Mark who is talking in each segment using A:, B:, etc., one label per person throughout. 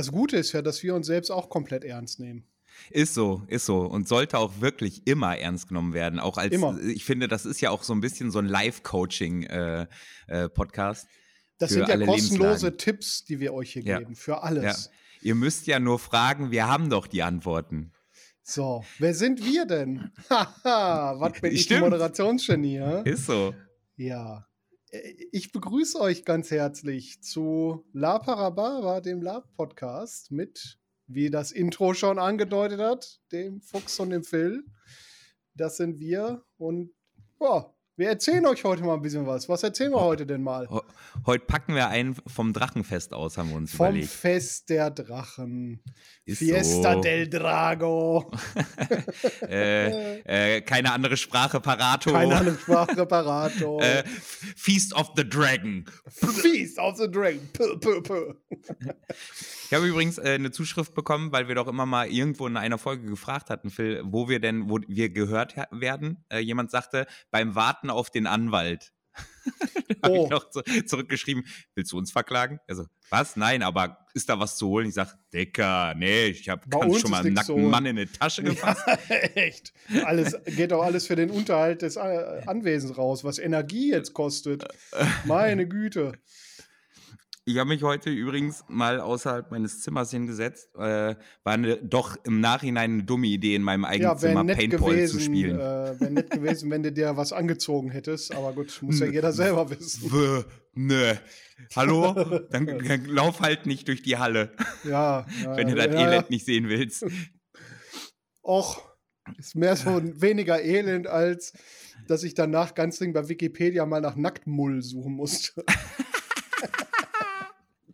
A: Das Gute ist ja, dass wir uns selbst auch komplett ernst nehmen.
B: Ist so, ist so. Und sollte auch wirklich immer ernst genommen werden. Auch als,
A: Immer.
B: ich finde, das ist ja auch so ein bisschen so ein Live-Coaching-Podcast.
A: Das
B: Für
A: sind ja kostenlose. Tipps, die wir euch hier
B: Ja.
A: geben, für
B: ja.
A: alles.
B: Ihr müsst ja nur fragen, wir haben doch die Antworten.
A: So, wer sind wir denn? Haha, was bin ich,
B: Stimmt.
A: Moderationsgenie?
B: Ist so.
A: Ja. Ich begrüße euch ganz herzlich zu La Parababa, dem Lab-Podcast mit, wie das Intro schon angedeutet hat, dem Fuchs und dem Phil. Das sind wir und ja, wir erzählen euch heute mal ein bisschen was. Was erzählen wir heute denn mal?
B: Heute packen wir einen vom Drachenfest aus, haben wir uns
A: Vom
B: überlegt.
A: Fest der Drachen.
B: Ist
A: Fiesta
B: so.
A: del Drago.
B: äh, äh, keine andere Sprache, Parato.
A: Keine andere Sprache, Parato.
B: Äh, Feast of the Dragon.
A: Feast of the Dragon. Puh, puh, puh.
B: Ich habe übrigens äh, eine Zuschrift bekommen, weil wir doch immer mal irgendwo in einer Folge gefragt hatten, Phil, wo wir denn, wo wir gehört werden. Äh, jemand sagte, beim Warten auf den Anwalt.
A: Oh.
B: ich noch zu, zurückgeschrieben, willst du uns verklagen? Also, was? Nein, aber ist da was zu holen? Ich sag, Dicker, nee, ich habe ganz schon mal einen nackten. Mann in eine Tasche gefasst.
A: Echt. Alles, geht doch alles für den Unterhalt des äh, Anwesens raus, was Energie jetzt kostet. Meine Güte.
B: Ich habe mich heute übrigens mal außerhalb meines Zimmers hingesetzt. Äh, war eine, doch im Nachhinein eine dumme Idee, in meinem eigenen
A: Ja,
B: Zimmer Paintball
A: gewesen,
B: zu spielen.
A: äh, wäre nett gewesen, wenn du dir was angezogen hättest. Aber gut, muss ja jeder selber wissen.
B: W, nö. Hallo? Dann, dann lauf halt nicht durch die Halle,
A: Ja, ja,
B: wenn du das
A: ja,
B: Elend nicht sehen willst.
A: Och, ist mehr so weniger Elend, als dass ich danach ganz dringend bei Wikipedia mal nach Nacktmull suchen musste.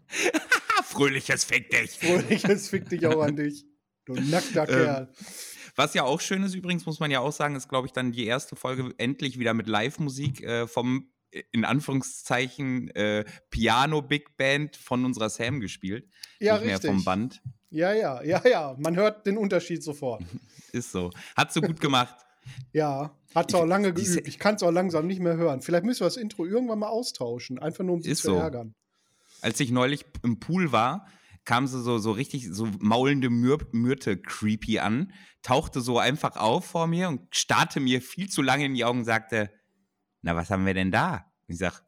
B: Fröhliches Fick dich.
A: Fröhliches fick dich auch an dich. Du nackter
B: Ähm,
A: Kerl.
B: Was ja auch schön ist übrigens, muss man ja auch sagen, ist, glaube ich, dann die erste Folge endlich wieder mit Live-Musik äh, vom, in Anführungszeichen, äh, Piano-Big Band von unserer Sam gespielt.
A: Ja,
B: nicht mehr
A: richtig.
B: vom Band.
A: Ja, ja, ja, ja. Man hört den Unterschied sofort.
B: Ist so. Hat so gut gemacht.
A: Ja, hat auch lange geübt. Ich kann es auch langsam nicht mehr hören. Vielleicht müssen wir das Intro irgendwann mal austauschen. Einfach nur, um sie zu
B: so.
A: ärgern.
B: Als ich neulich im Pool war, kam sie so, so richtig, so maulende Myr Myrte creepy an, tauchte so einfach auf vor mir und starrte mir viel zu lange in die Augen und sagte, na, was haben wir denn da? Und ich sag,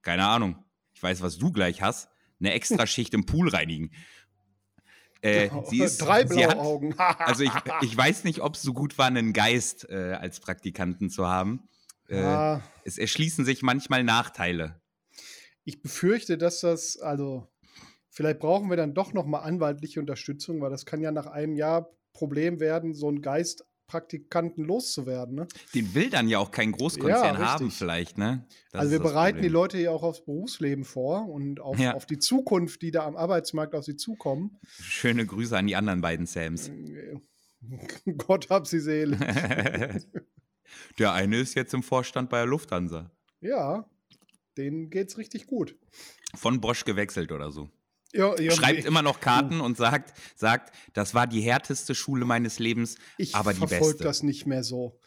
B: keine Ahnung. Ich weiß, was du gleich hast. Eine extra Schicht im Pool reinigen. Äh, sie ist,
A: Drei blaue
B: hat,
A: Augen.
B: Also ich, ich weiß nicht, ob es so gut war, einen Geist äh, als Praktikanten zu haben. Äh,
A: ja,
B: Es erschließen sich manchmal Nachteile.
A: Ich befürchte, dass das, also, vielleicht brauchen wir dann doch noch mal anwaltliche Unterstützung, weil das kann ja nach einem Jahr Problem werden, so einen Geistpraktikanten loszuwerden. Ne?
B: Den will dann ja auch kein Großkonzern
A: Ja,
B: haben, vielleicht, ne? Das
A: also wir bereiten die
B: Problem.
A: Leute ja auch aufs Berufsleben vor und auf,
B: Ja.
A: auf die Zukunft, die da am Arbeitsmarkt auf sie zukommen.
B: Schöne Grüße an die anderen beiden Sams.
A: Gott hab sie Seele.
B: Der eine ist jetzt im Vorstand bei der Lufthansa.
A: Ja, denen geht's richtig gut.
B: Von Bosch gewechselt oder so.
A: Ja, ja,
B: Schreibt
A: nee,
B: immer noch Karten und sagt, sagt, das war die härteste Schule meines Lebens,
A: ich
B: aber die
A: verfolge
B: beste.
A: das nicht mehr so,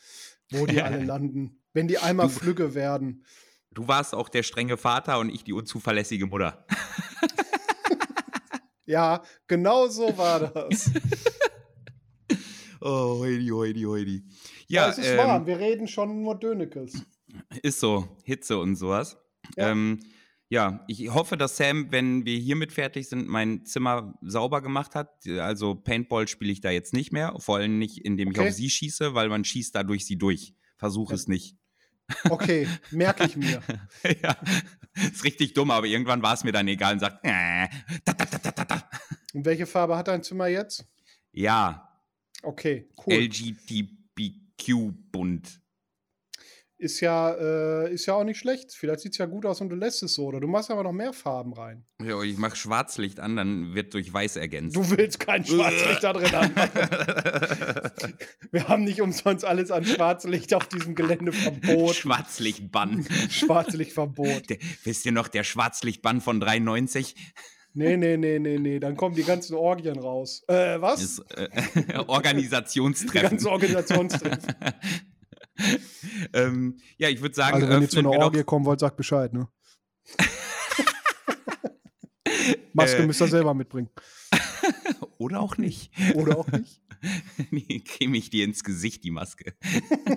A: wo die alle landen. Wenn die einmal flügge werden.
B: Du warst auch der strenge Vater und ich die unzuverlässige Mutter.
A: Ja, genau so war das.
B: Oh, hoidi, hoidi, hoidi.
A: Ja,
B: Ja,
A: es ist
B: ähm,
A: warm. Wir reden schon nur Dönekes.
B: Ist so, Hitze und sowas.
A: Ja.
B: Ja. Ähm, ja, ich hoffe, dass Sam, wenn wir hiermit fertig sind, mein Zimmer sauber gemacht hat. Also Paintball spiele ich da jetzt nicht mehr, vor allem nicht, indem ich
A: Okay.
B: auf sie schieße, weil man schießt da durch sie durch. Versuch es nicht.
A: Okay, merke ich mir.
B: ja, ist richtig dumm, aber irgendwann war es mir dann egal und sagt, äh, da, da, da, da, da.
A: Und welche Farbe hat dein Zimmer jetzt?
B: ja,
A: Okay, cool.
B: LGTB Q-bunt.
A: Ist ja, äh, ist ja auch nicht schlecht. Vielleicht sieht es ja gut aus und du lässt es so. Oder du machst aber noch mehr Farben rein.
B: Ja, ich mache Schwarzlicht an, dann wird durch Weiß ergänzt.
A: Du willst kein Schwarzlicht da drin haben. Wir haben nicht umsonst alles an Schwarzlicht auf diesem Gelände verboten.
B: Schwarzlichtbann.
A: Schwarzlichtverbot.
B: Der, wisst ihr noch, der Schwarzlichtbann von 93?
A: Nee, nee, nee, nee, nee. Dann kommen die ganzen Orgien raus. Äh, was?
B: Ist, äh,
A: die
B: Organisationstreffen.
A: ganzen Organisationstreffen.
B: ähm, ja, ich würde sagen,
A: Also, wenn ihr zu einer Orgie kommen wollt, sagt Bescheid, ne? Maske
B: Äh.
A: müsst ihr selber mitbringen.
B: oder auch nicht.
A: Oder auch nicht.
B: nee, creme ich dir ins Gesicht, die Maske.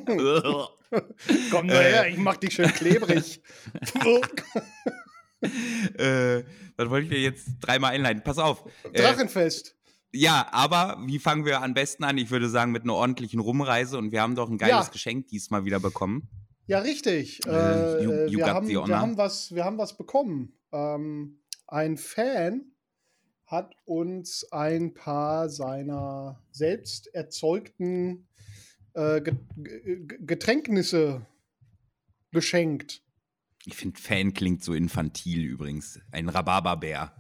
A: Komm nur
B: Äh.
A: her, ich mach dich schön klebrig.
B: äh, was wollte ich dir jetzt dreimal einleiten? Pass auf. Äh,
A: Drachenfest.
B: Ja, aber wie fangen wir am besten an? Ich würde sagen, mit einer ordentlichen Rumreise und wir haben doch ein geiles
A: Ja.
B: Geschenk diesmal wieder bekommen.
A: Ja, richtig.
B: Äh,
A: Äh,
B: you- you
A: wir, haben, wir, haben was, wir haben was bekommen. Ähm, ein Fan hat uns ein paar seiner selbst erzeugten äh, Ge- Ge- Ge- Getränknisse geschenkt.
B: Ich finde, Fan klingt so infantil übrigens. Ein Rhabarberbär.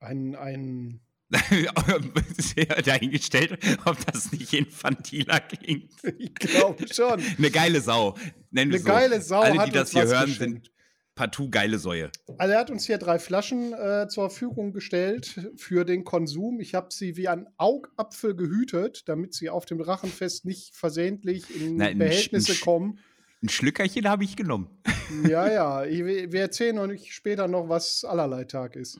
A: Ein, ein
B: Sehr dahingestellt, ob das nicht infantiler klingt.
A: ich glaube schon.
B: Eine geile Sau. Nennen
A: Eine
B: so.
A: geile Sau
B: Alle, die das hier hören,
A: geschenkt.
B: sind partout geile Säue.
A: Also er hat uns hier drei Flaschen äh, zur Verfügung gestellt für den Konsum. Ich habe sie wie ein Augapfel gehütet, damit sie auf dem Drachenfest nicht versehentlich in
B: Na, ein Sch-
A: Behältnisse
B: ein
A: kommen.
B: Ein Schlückerchen habe ich genommen.
A: Ja, ja. Ich, wir erzählen euch später noch, was allerlei Tag ist.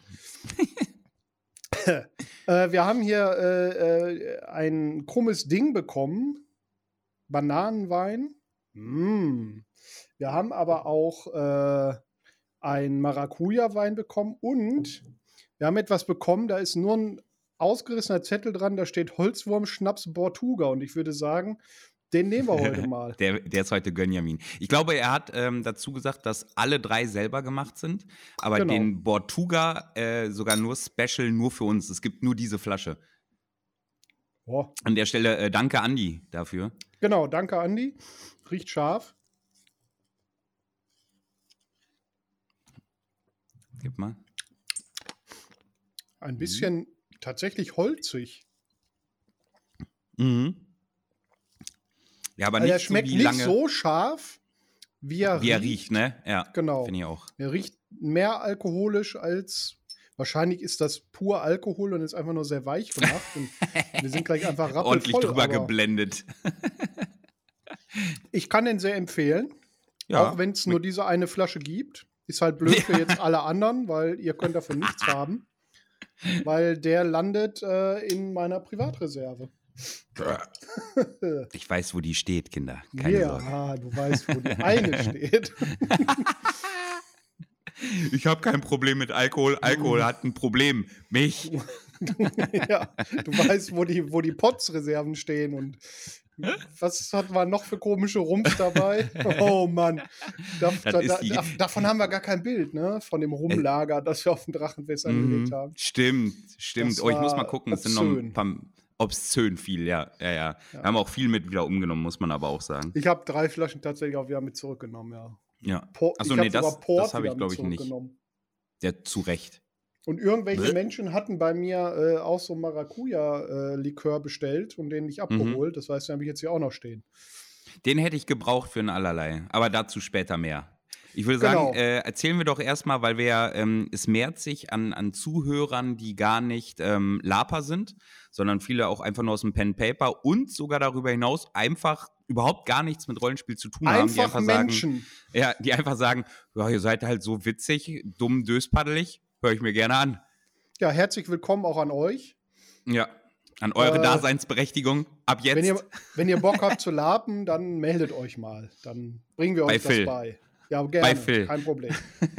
A: äh, wir haben hier äh, äh, ein krummes Ding bekommen. Bananenwein. Mm. Wir haben aber auch äh, einen Maracuja-Wein bekommen und wir haben etwas bekommen, da ist nur ein ausgerissener Zettel dran, da steht Holzwurm-Schnaps Bortuga und ich würde sagen, den nehmen wir heute mal.
B: Der, der ist heute Gönjamin. Ich glaube, er hat ähm, dazu gesagt, dass alle drei selber gemacht sind, aber
A: Genau.
B: den Bortuga äh, sogar nur special, nur für uns. Es gibt nur diese Flasche.
A: Boah.
B: An der Stelle äh, danke Andi dafür.
A: Genau, danke Andi. Riecht scharf.
B: Gib mal.
A: Ein bisschen tatsächlich holzig.
B: Mhm. Ja, aber
A: Also er
B: nicht so
A: schmeckt
B: wie
A: nicht so scharf, wie er,
B: wie er
A: riecht.
B: riecht, ne? Ja,
A: Genau.
B: finde ich auch.
A: Er riecht mehr alkoholisch als. Wahrscheinlich ist das pur Alkohol und ist einfach nur sehr weich gemacht. und wir sind gleich einfach rappelvoll.
B: Ordentlich drüber geblendet.
A: Ich kann den sehr empfehlen.
B: Ja.
A: Auch wenn es nur diese eine Flasche gibt. Ist halt blöd für jetzt alle anderen, weil ihr könnt davon nichts haben. Weil der landet äh, in meiner Privatreserve.
B: Ich weiß, wo die steht, Kinder. Keine
A: ja,
B: Sorge.
A: du weißt, wo die eine steht.
B: Ich habe kein Problem mit Alkohol. Alkohol hat ein Problem. Mich.
A: ja, du weißt, wo die, wo die Potsreserven stehen und was hat man noch für komische Rums dabei? Oh Mann. Da, da, da, davon haben wir gar kein Bild, ne? Von dem Rumlager, das wir auf dem Drachenfest angelegt
B: Mhm.
A: haben.
B: Stimmt, stimmt.
A: Das
B: Oh, ich muss mal gucken. Es sind noch ein paar obszön viel, ja. ja, ja. Wir haben auch viel mit wieder umgenommen, muss man aber auch sagen.
A: Ich habe drei Flaschen tatsächlich auch wieder mit zurückgenommen, ja.
B: Ja.
A: Por
B: Achso, nee, das, das habe ich, glaube ich, nicht. Ja, zu Recht.
A: Und irgendwelche
B: Bäh.
A: Menschen hatten bei mir äh, auch so Maracuja-Likör bestellt und den
B: Mhm.
A: nicht abgeholt. Das heißt, den habe ich jetzt hier auch noch stehen.
B: Den hätte ich gebraucht für ein Allerlei, aber dazu später mehr. Ich würde
A: Genau.
B: sagen, äh, erzählen wir doch erstmal, weil wir ja, ähm, es mehrt sich an, an Zuhörern, die gar nicht ähm, Laper sind, sondern viele auch einfach nur aus dem Pen Paper und sogar darüber hinaus einfach überhaupt gar nichts mit Rollenspiel zu tun haben, die
A: Einfach
B: einfach sagen,
A: Menschen.
B: ja, die einfach sagen, ja, ihr seid halt so witzig, dumm, döspaddelig, höre ich mir gerne an.
A: Ja, herzlich willkommen auch an euch.
B: Ja, an eure
A: Äh,
B: Daseinsberechtigung ab jetzt.
A: Wenn ihr, wenn ihr Bock habt zu lapen, dann meldet euch mal. Dann bringen wir euch
B: Bei
A: das
B: Phil.
A: bei. Ja, gerne.
B: Bei Phil.
A: Kein Problem.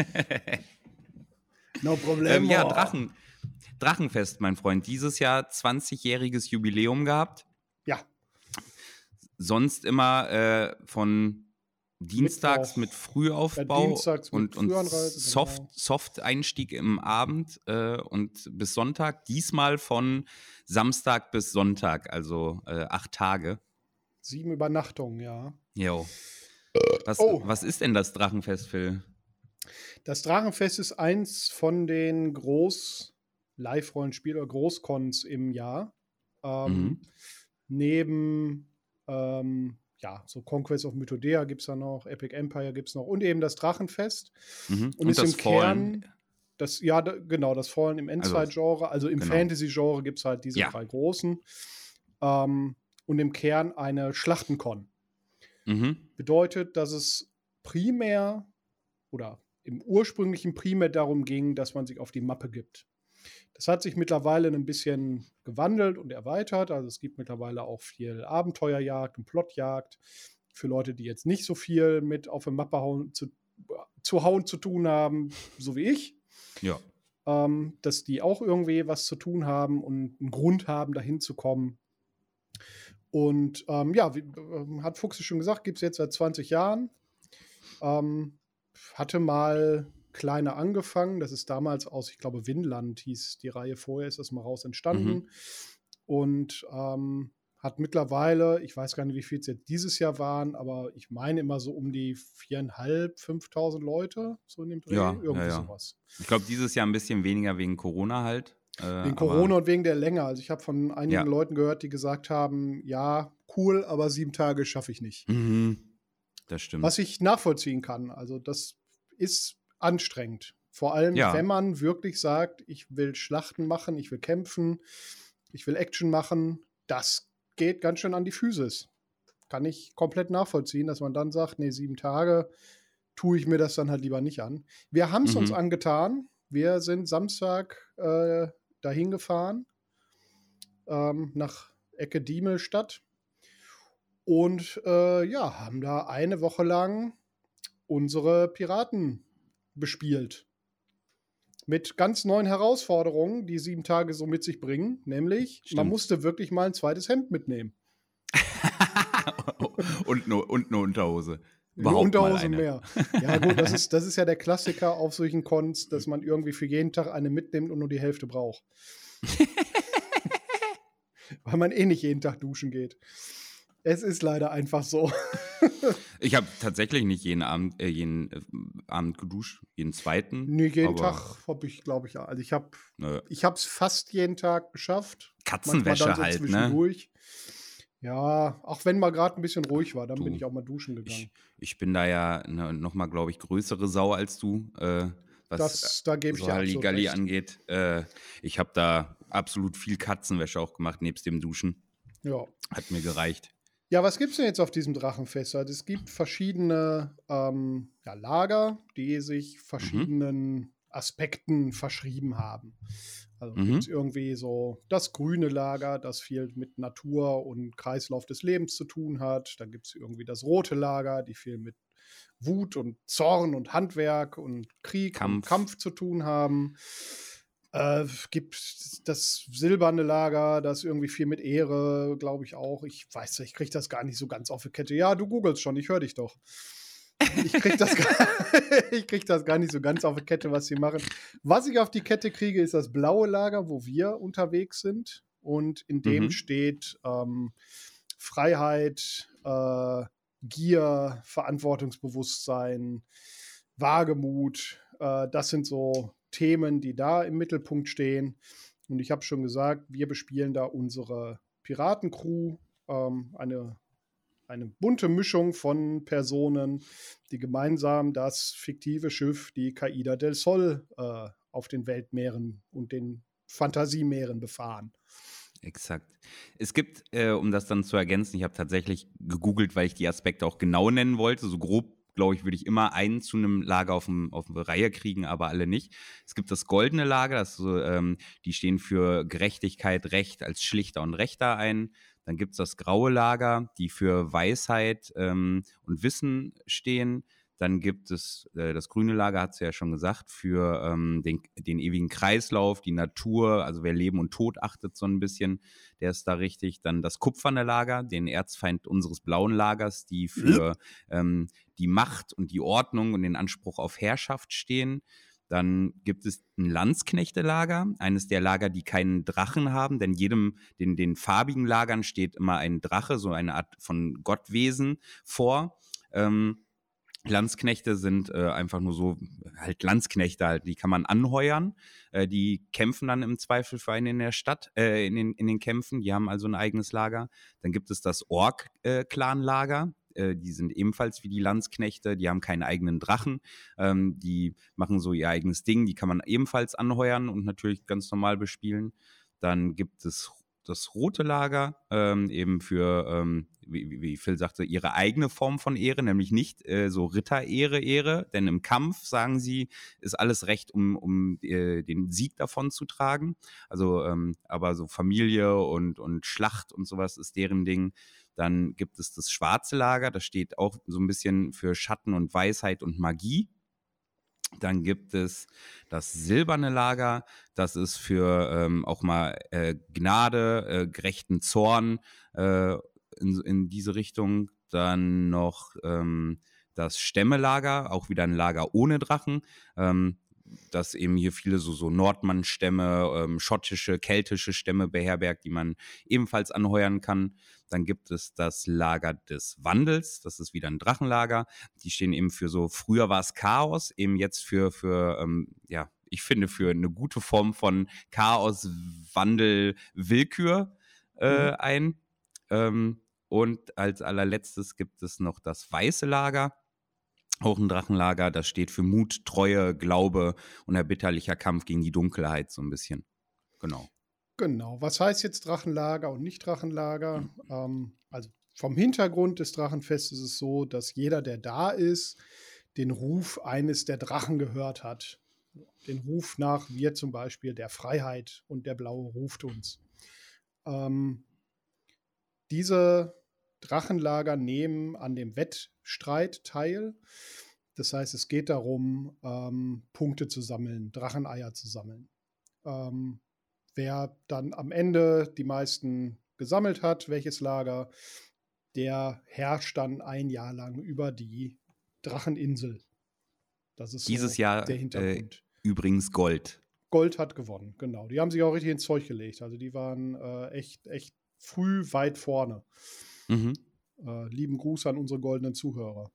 A: no problem.
B: Ähm, ja, Drachen, Drachenfest, mein Freund. Dieses Jahr 20-jähriges Jubiläum gehabt.
A: Ja,
B: Sonst immer äh, von Dienstags mit Frühaufbau
A: Ja, dienstags mit
B: und, und Soft,
A: genau.
B: Soft-Einstieg im Abend äh, und bis Sonntag. Diesmal von Samstag bis Sonntag, also äh, acht Tage.
A: Sieben Übernachtungen, ja.
B: Jo. Was,
A: Oh.
B: was ist denn das Drachenfest, Phil?
A: Das Drachenfest ist eins von den Groß-Live-Rollenspiel- oder Großcons im Jahr. Ähm,
B: Mhm.
A: Neben, ähm, ja, so Conquest of Mythodea gibt es da noch, Epic Empire gibt es noch und eben das Drachenfest.
B: Mhm.
A: Und, ist
B: das
A: im Kern,
B: Fallen.
A: das, ja, da, genau, das Fallen im Endzeit-Genre, also im
B: genau.
A: Fantasy-Genre gibt es halt diese
B: Ja.
A: drei großen. Ähm, und im Kern eine Schlachtenkon.
B: Mhm.
A: bedeutet, dass es primär oder im ursprünglichen primär darum ging, dass man sich auf die Mappe gibt. Das hat sich mittlerweile ein bisschen gewandelt und erweitert. Also es gibt mittlerweile auch viel Abenteuerjagd und Plotjagd für Leute, die jetzt nicht so viel mit auf die Mappe hauen, zu, zu hauen zu tun haben, so wie ich.
B: Ja.
A: Ähm, dass die auch irgendwie was zu tun haben und einen Grund haben, dahin zu kommen. Und ähm, ja, wie, ähm, hat Fuchs schon gesagt, gibt es jetzt seit 20 Jahren. Ähm, hatte mal kleiner angefangen. Das ist damals aus, ich glaube, Winland hieß die Reihe vorher, ist das mal raus entstanden.
B: Mhm.
A: Und ähm, hat mittlerweile, ich weiß gar nicht, wie viel es jetzt dieses Jahr waren, aber ich meine immer so um die viereinhalb, 5.000 Leute, so in dem Dreh.
B: Ja,
A: Irgendwie
B: ja, ja.
A: sowas.
B: Ich glaube, dieses Jahr ein bisschen weniger wegen Corona halt. Äh,
A: Wegen Corona und wegen der Länge. Also ich habe von einigen
B: Ja.
A: Leuten gehört, die gesagt haben, ja, cool, aber sieben Tage schaffe ich nicht.
B: Mhm. Das stimmt.
A: Was ich nachvollziehen kann. Also das ist anstrengend. Vor allem,
B: Ja.
A: wenn man wirklich sagt, ich will Schlachten machen, ich will kämpfen, ich will Action machen, das geht ganz schön an die Physis. Kann ich komplett nachvollziehen, dass man dann sagt, nee, sieben Tage tue ich mir das dann halt lieber nicht an. Wir haben es uns
B: Mhm.
A: angetan. Wir sind Samstag äh, dahin gefahren ähm, nach Ecke Diemelstadt und äh, ja, haben da eine Woche lang unsere Piraten bespielt. Mit ganz neuen Herausforderungen, die sieben Tage so mit sich bringen. Nämlich, man
B: Stimmt.
A: musste wirklich mal ein zweites Hemd mitnehmen.
B: und, eine, und eine Unterhose.
A: Eine
B: Überhaupt mal
A: Unterhose
B: eine.
A: mehr. Ja, gut, das ist, das ist ja der Klassiker auf solchen Cons, dass man irgendwie für jeden Tag eine mitnimmt und nur die Hälfte braucht. Weil man eh nicht jeden Tag duschen geht. Es ist leider einfach so.
B: Ich habe tatsächlich nicht jeden Abend, äh, jeden äh, Abend geduscht, jeden zweiten.
A: Nee, jeden Tag habe ich, glaube ich. Also ich habe ich es fast jeden Tag geschafft.
B: Katzenwäsche
A: Manchmal dann
B: halt, ne?
A: zwischendurch. Ja, auch wenn mal gerade ein bisschen ruhig war, dann
B: Du,
A: bin ich auch mal duschen gegangen.
B: Ich, ich bin da ja ne, noch mal, glaube ich, größere Sau als du, äh, was
A: das, da gebe ich
B: so
A: absolut
B: Halligalli angeht. Äh, ich habe da absolut viel Katzenwäsche auch gemacht, nebst dem Duschen.
A: Ja.
B: Hat mir gereicht.
A: Ja, was gibt es denn jetzt auf diesem Drachenfest? Also es gibt verschiedene ähm, ja, Lager, die sich verschiedenen Aspekten verschrieben haben. Also
B: Mhm.
A: gibt es irgendwie so das grüne Lager, das viel mit Natur und Kreislauf des Lebens zu tun hat. Dann gibt es irgendwie das rote Lager, die viel mit Wut und Zorn und Handwerk und Krieg und
B: Kampf.
A: Kampf zu tun haben. Äh, gibt das silberne Lager, das irgendwie viel mit Ehre, glaube ich auch. Ich weiß, ich kriege das gar nicht so ganz auf die Kette. Ja, du googelst schon, ich höre dich doch. Ich kriege das, gar- ich krieg das gar nicht so ganz auf die Kette, was sie machen. Was ich auf die Kette kriege, ist das blaue Lager, wo wir unterwegs sind. Und in dem
B: Mhm.
A: steht ähm, Freiheit, äh, Gier, Verantwortungsbewusstsein, Wagemut. Äh, das sind so Themen, die da im Mittelpunkt stehen. Und ich habe schon gesagt, wir bespielen da unsere Piratencrew, ähm, eine, eine bunte Mischung von Personen, die gemeinsam das fiktive Schiff, die Caida del Sol, äh, auf den Weltmeeren und den Fantasiemeeren befahren.
B: Exakt. Es gibt, äh, um das dann zu ergänzen, ich habe tatsächlich gegoogelt, weil ich die Aspekte auch genau nennen wollte. So grob, glaube ich, würde ich immer einen zu einem Lager auf, dem, auf eine Reihe kriegen, aber alle nicht. Es gibt das goldene Lager, das so, ähm, die stehen für Gerechtigkeit, Recht als Schlichter und Rechter ein. Dann gibt es das graue Lager, die für Weisheit ähm, und Wissen stehen. Dann gibt es äh, das grüne Lager, hat sie ja schon gesagt, für ähm, den, den ewigen Kreislauf, die Natur, also wer Leben und Tod achtet so ein bisschen, der ist da richtig. Dann das kupferne Lager, den Erzfeind unseres blauen Lagers, die für ähm, die Macht und die Ordnung und den Anspruch auf Herrschaft stehen. Dann gibt es ein Landsknechtelager, eines der Lager, die keinen Drachen haben, denn jedem, den, den farbigen Lagern steht immer ein Drache, so eine Art von Gottwesen vor. Ähm, Landsknechte sind äh, einfach nur so, halt Landsknechte halt, die kann man anheuern. Äh, die kämpfen dann im Zweifel für einen in der Stadt, äh, in, den, in den Kämpfen. Die haben also ein eigenes Lager. Dann gibt es das Ork-Clan-Lager. Äh, die sind ebenfalls wie die Landsknechte, die haben keinen eigenen Drachen, ähm, die machen so ihr eigenes Ding, die kann man ebenfalls anheuern und natürlich ganz normal bespielen. Dann gibt es das rote Lager ähm, eben für, ähm, wie, wie, Phil sagte, ihre eigene Form von Ehre, nämlich nicht äh, so Ritterehre, Ehre, denn im Kampf, sagen sie, ist alles recht, um, um äh, den Sieg davon zu tragen. Also, ähm, aber so Familie und, und Schlacht und sowas ist deren Ding. Dann gibt es das schwarze Lager, das steht auch so ein bisschen für Schatten und Weisheit und Magie. Dann gibt es das silberne Lager, das ist für ähm, auch mal äh, Gnade, äh, gerechten Zorn äh, in, in, diese Richtung. Dann noch ähm, das Stämmelager, auch wieder ein Lager ohne Drachen. Ähm, das eben hier viele so, so Nordmann-Stämme, ähm, schottische, keltische Stämme beherbergt, die man ebenfalls anheuern kann. Dann gibt es das Lager des Wandels, das ist wieder ein Drachenlager. Die stehen eben für so, früher war es Chaos, eben jetzt für, für ähm, ja, ich finde, für eine gute Form von Chaos, Wandel, Willkür äh, mhm. ein. Ähm, und als allerletztes gibt es noch das weiße Lager auch ein Drachenlager, das steht für Mut, Treue, Glaube und erbitterlicher Kampf gegen die Dunkelheit, so ein bisschen. Genau.
A: Genau. Was heißt jetzt Drachenlager und nicht Drachenlager? Mhm. Ähm, also vom Hintergrund des Drachenfestes ist es so, dass jeder, der da ist, den Ruf eines der Drachen gehört hat. Den Ruf nach wir zum Beispiel der Freiheit und der Blaue ruft uns. Ähm, diese Drachenlager nehmen an dem Wettstreit teil. Das heißt, es geht darum, ähm, Punkte zu sammeln, Dracheneier zu sammeln. Ähm, wer dann am Ende die meisten gesammelt hat, welches Lager, der herrscht dann ein Jahr lang über die Dracheninsel.
B: Das ist dieses so Jahr der Hintergrund. Äh, übrigens Gold.
A: Gold hat gewonnen, genau. Die haben sich auch richtig ins Zeug gelegt. Also die waren äh, echt, echt früh weit vorne. Mhm. Äh, lieben Gruß an unsere goldenen Zuhörer.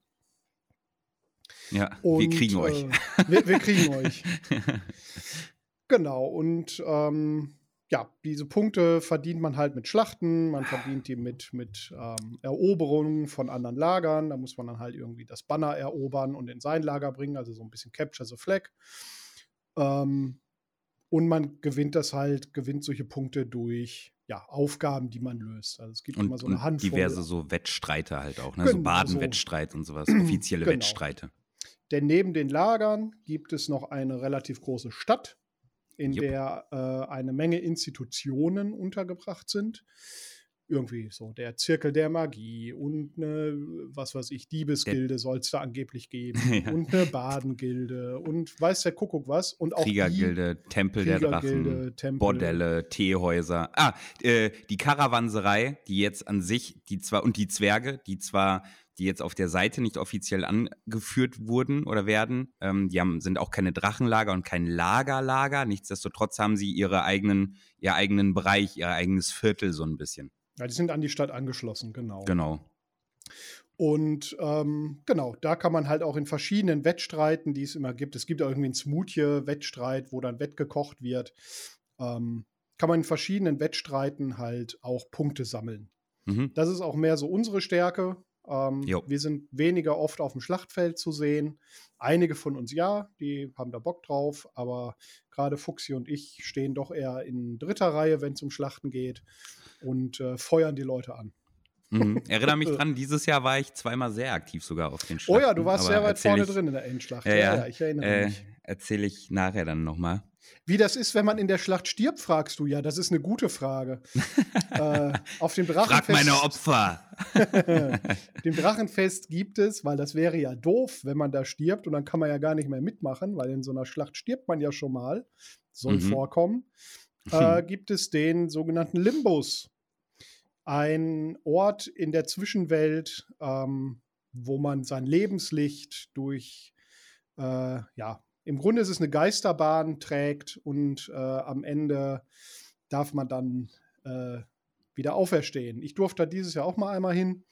B: Ja, und, wir kriegen euch.
A: Äh, wir, wir, kriegen euch. Genau, und ähm, ja, diese Punkte verdient man halt mit Schlachten, man verdient die mit, mit ähm, Eroberungen von anderen Lagern. Da muss man dann halt irgendwie das Banner erobern und in sein Lager bringen, also so ein bisschen Capture the Flag. Ähm, und man gewinnt das halt, gewinnt solche Punkte durch ja, Aufgaben, die man löst. Also es gibt und, immer so eine Handvoll.
B: Diverse so Wettstreite halt auch, ne? Genau, so Badenwettstreit so. und sowas, offizielle genau. Wettstreite.
A: Denn neben den Lagern gibt es noch eine relativ große Stadt, in Jupp. der äh, eine Menge Institutionen untergebracht sind irgendwie so der Zirkel der Magie und eine, was weiß ich, Diebesgilde soll es da angeblich geben ja. und eine Badengilde und weiß der Kuckuck was und auch
B: Kriegergilde, Tempel der Drachen, Tempel. Bordelle, Teehäuser. Ah, äh, die Karawanserei, die jetzt an sich, die zwar und die Zwerge, die zwar die jetzt auf der Seite nicht offiziell angeführt wurden oder werden. Ähm, die haben, sind auch keine Drachenlager und kein Lagerlager. Nichtsdestotrotz haben sie ihre eigenen, ihr eigenen Bereich, ihr eigenes Viertel so ein bisschen.
A: Ja, die sind an die Stadt angeschlossen, genau.
B: Genau.
A: Und ähm, genau, da kann man halt auch in verschiedenen Wettstreiten, die es immer gibt, es gibt auch irgendwie einen Smoothie-Wettstreit, wo dann wettgekocht wird, ähm, kann man in verschiedenen Wettstreiten halt auch Punkte sammeln. Mhm. Das ist auch mehr so unsere Stärke. Ähm, wir sind weniger oft auf dem Schlachtfeld zu sehen. Einige von uns ja, die haben da Bock drauf, aber gerade Fuchsi und ich stehen doch eher in dritter Reihe, wenn es um Schlachten geht und äh, feuern die Leute an.
B: Mhm. Erinnere mich dran, dieses Jahr war ich zweimal sehr aktiv sogar auf den Schlachten.
A: Oh ja, du warst sehr weit vorne ich, drin in der Endschlacht.
B: Ja, ja, ja ich erinnere äh, mich. Erzähle ich nachher dann nochmal.
A: Wie das ist, wenn man in der Schlacht stirbt, fragst du ja. Das ist eine gute Frage. äh, auf dem Drachenfest.
B: Frag meine Opfer.
A: dem Drachenfest gibt es, weil das wäre ja doof, wenn man da stirbt und dann kann man ja gar nicht mehr mitmachen, weil in so einer Schlacht stirbt man ja schon mal. Soll mhm. vorkommen. Äh, gibt es den sogenannten Limbus. Ein Ort in der Zwischenwelt, ähm, wo man sein Lebenslicht durch äh, ja, im Grunde ist es eine Geisterbahn, trägt und äh, am Ende darf man dann äh, wieder auferstehen. Ich durfte da dieses Jahr auch mal einmal hin,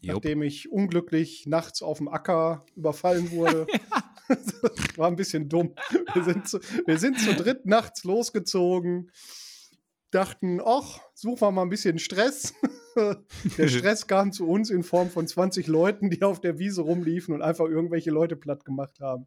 A: Jupp. nachdem ich unglücklich nachts auf dem Acker überfallen wurde. war ein bisschen dumm. Wir sind, zu, wir sind zu dritt nachts losgezogen, dachten, ach, suchen wir mal ein bisschen Stress. Der Stress kam zu uns in Form von 20 Leuten, die auf der Wiese rumliefen und einfach irgendwelche Leute platt gemacht haben.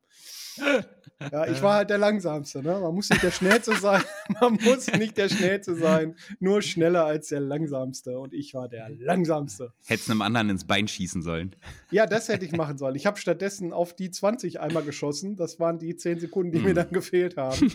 A: Ja, ich war halt der Langsamste. Ne? Man muss nicht der Schnellste sein. Man muss nicht der Schnellste sein. Nur schneller als der Langsamste. Und ich war der Langsamste.
B: Hättest einem anderen ins Bein schießen sollen.
A: Ja, das hätte ich machen sollen. Ich habe stattdessen auf die 20 einmal geschossen. Das waren die 10 Sekunden, die hm. mir dann gefehlt haben.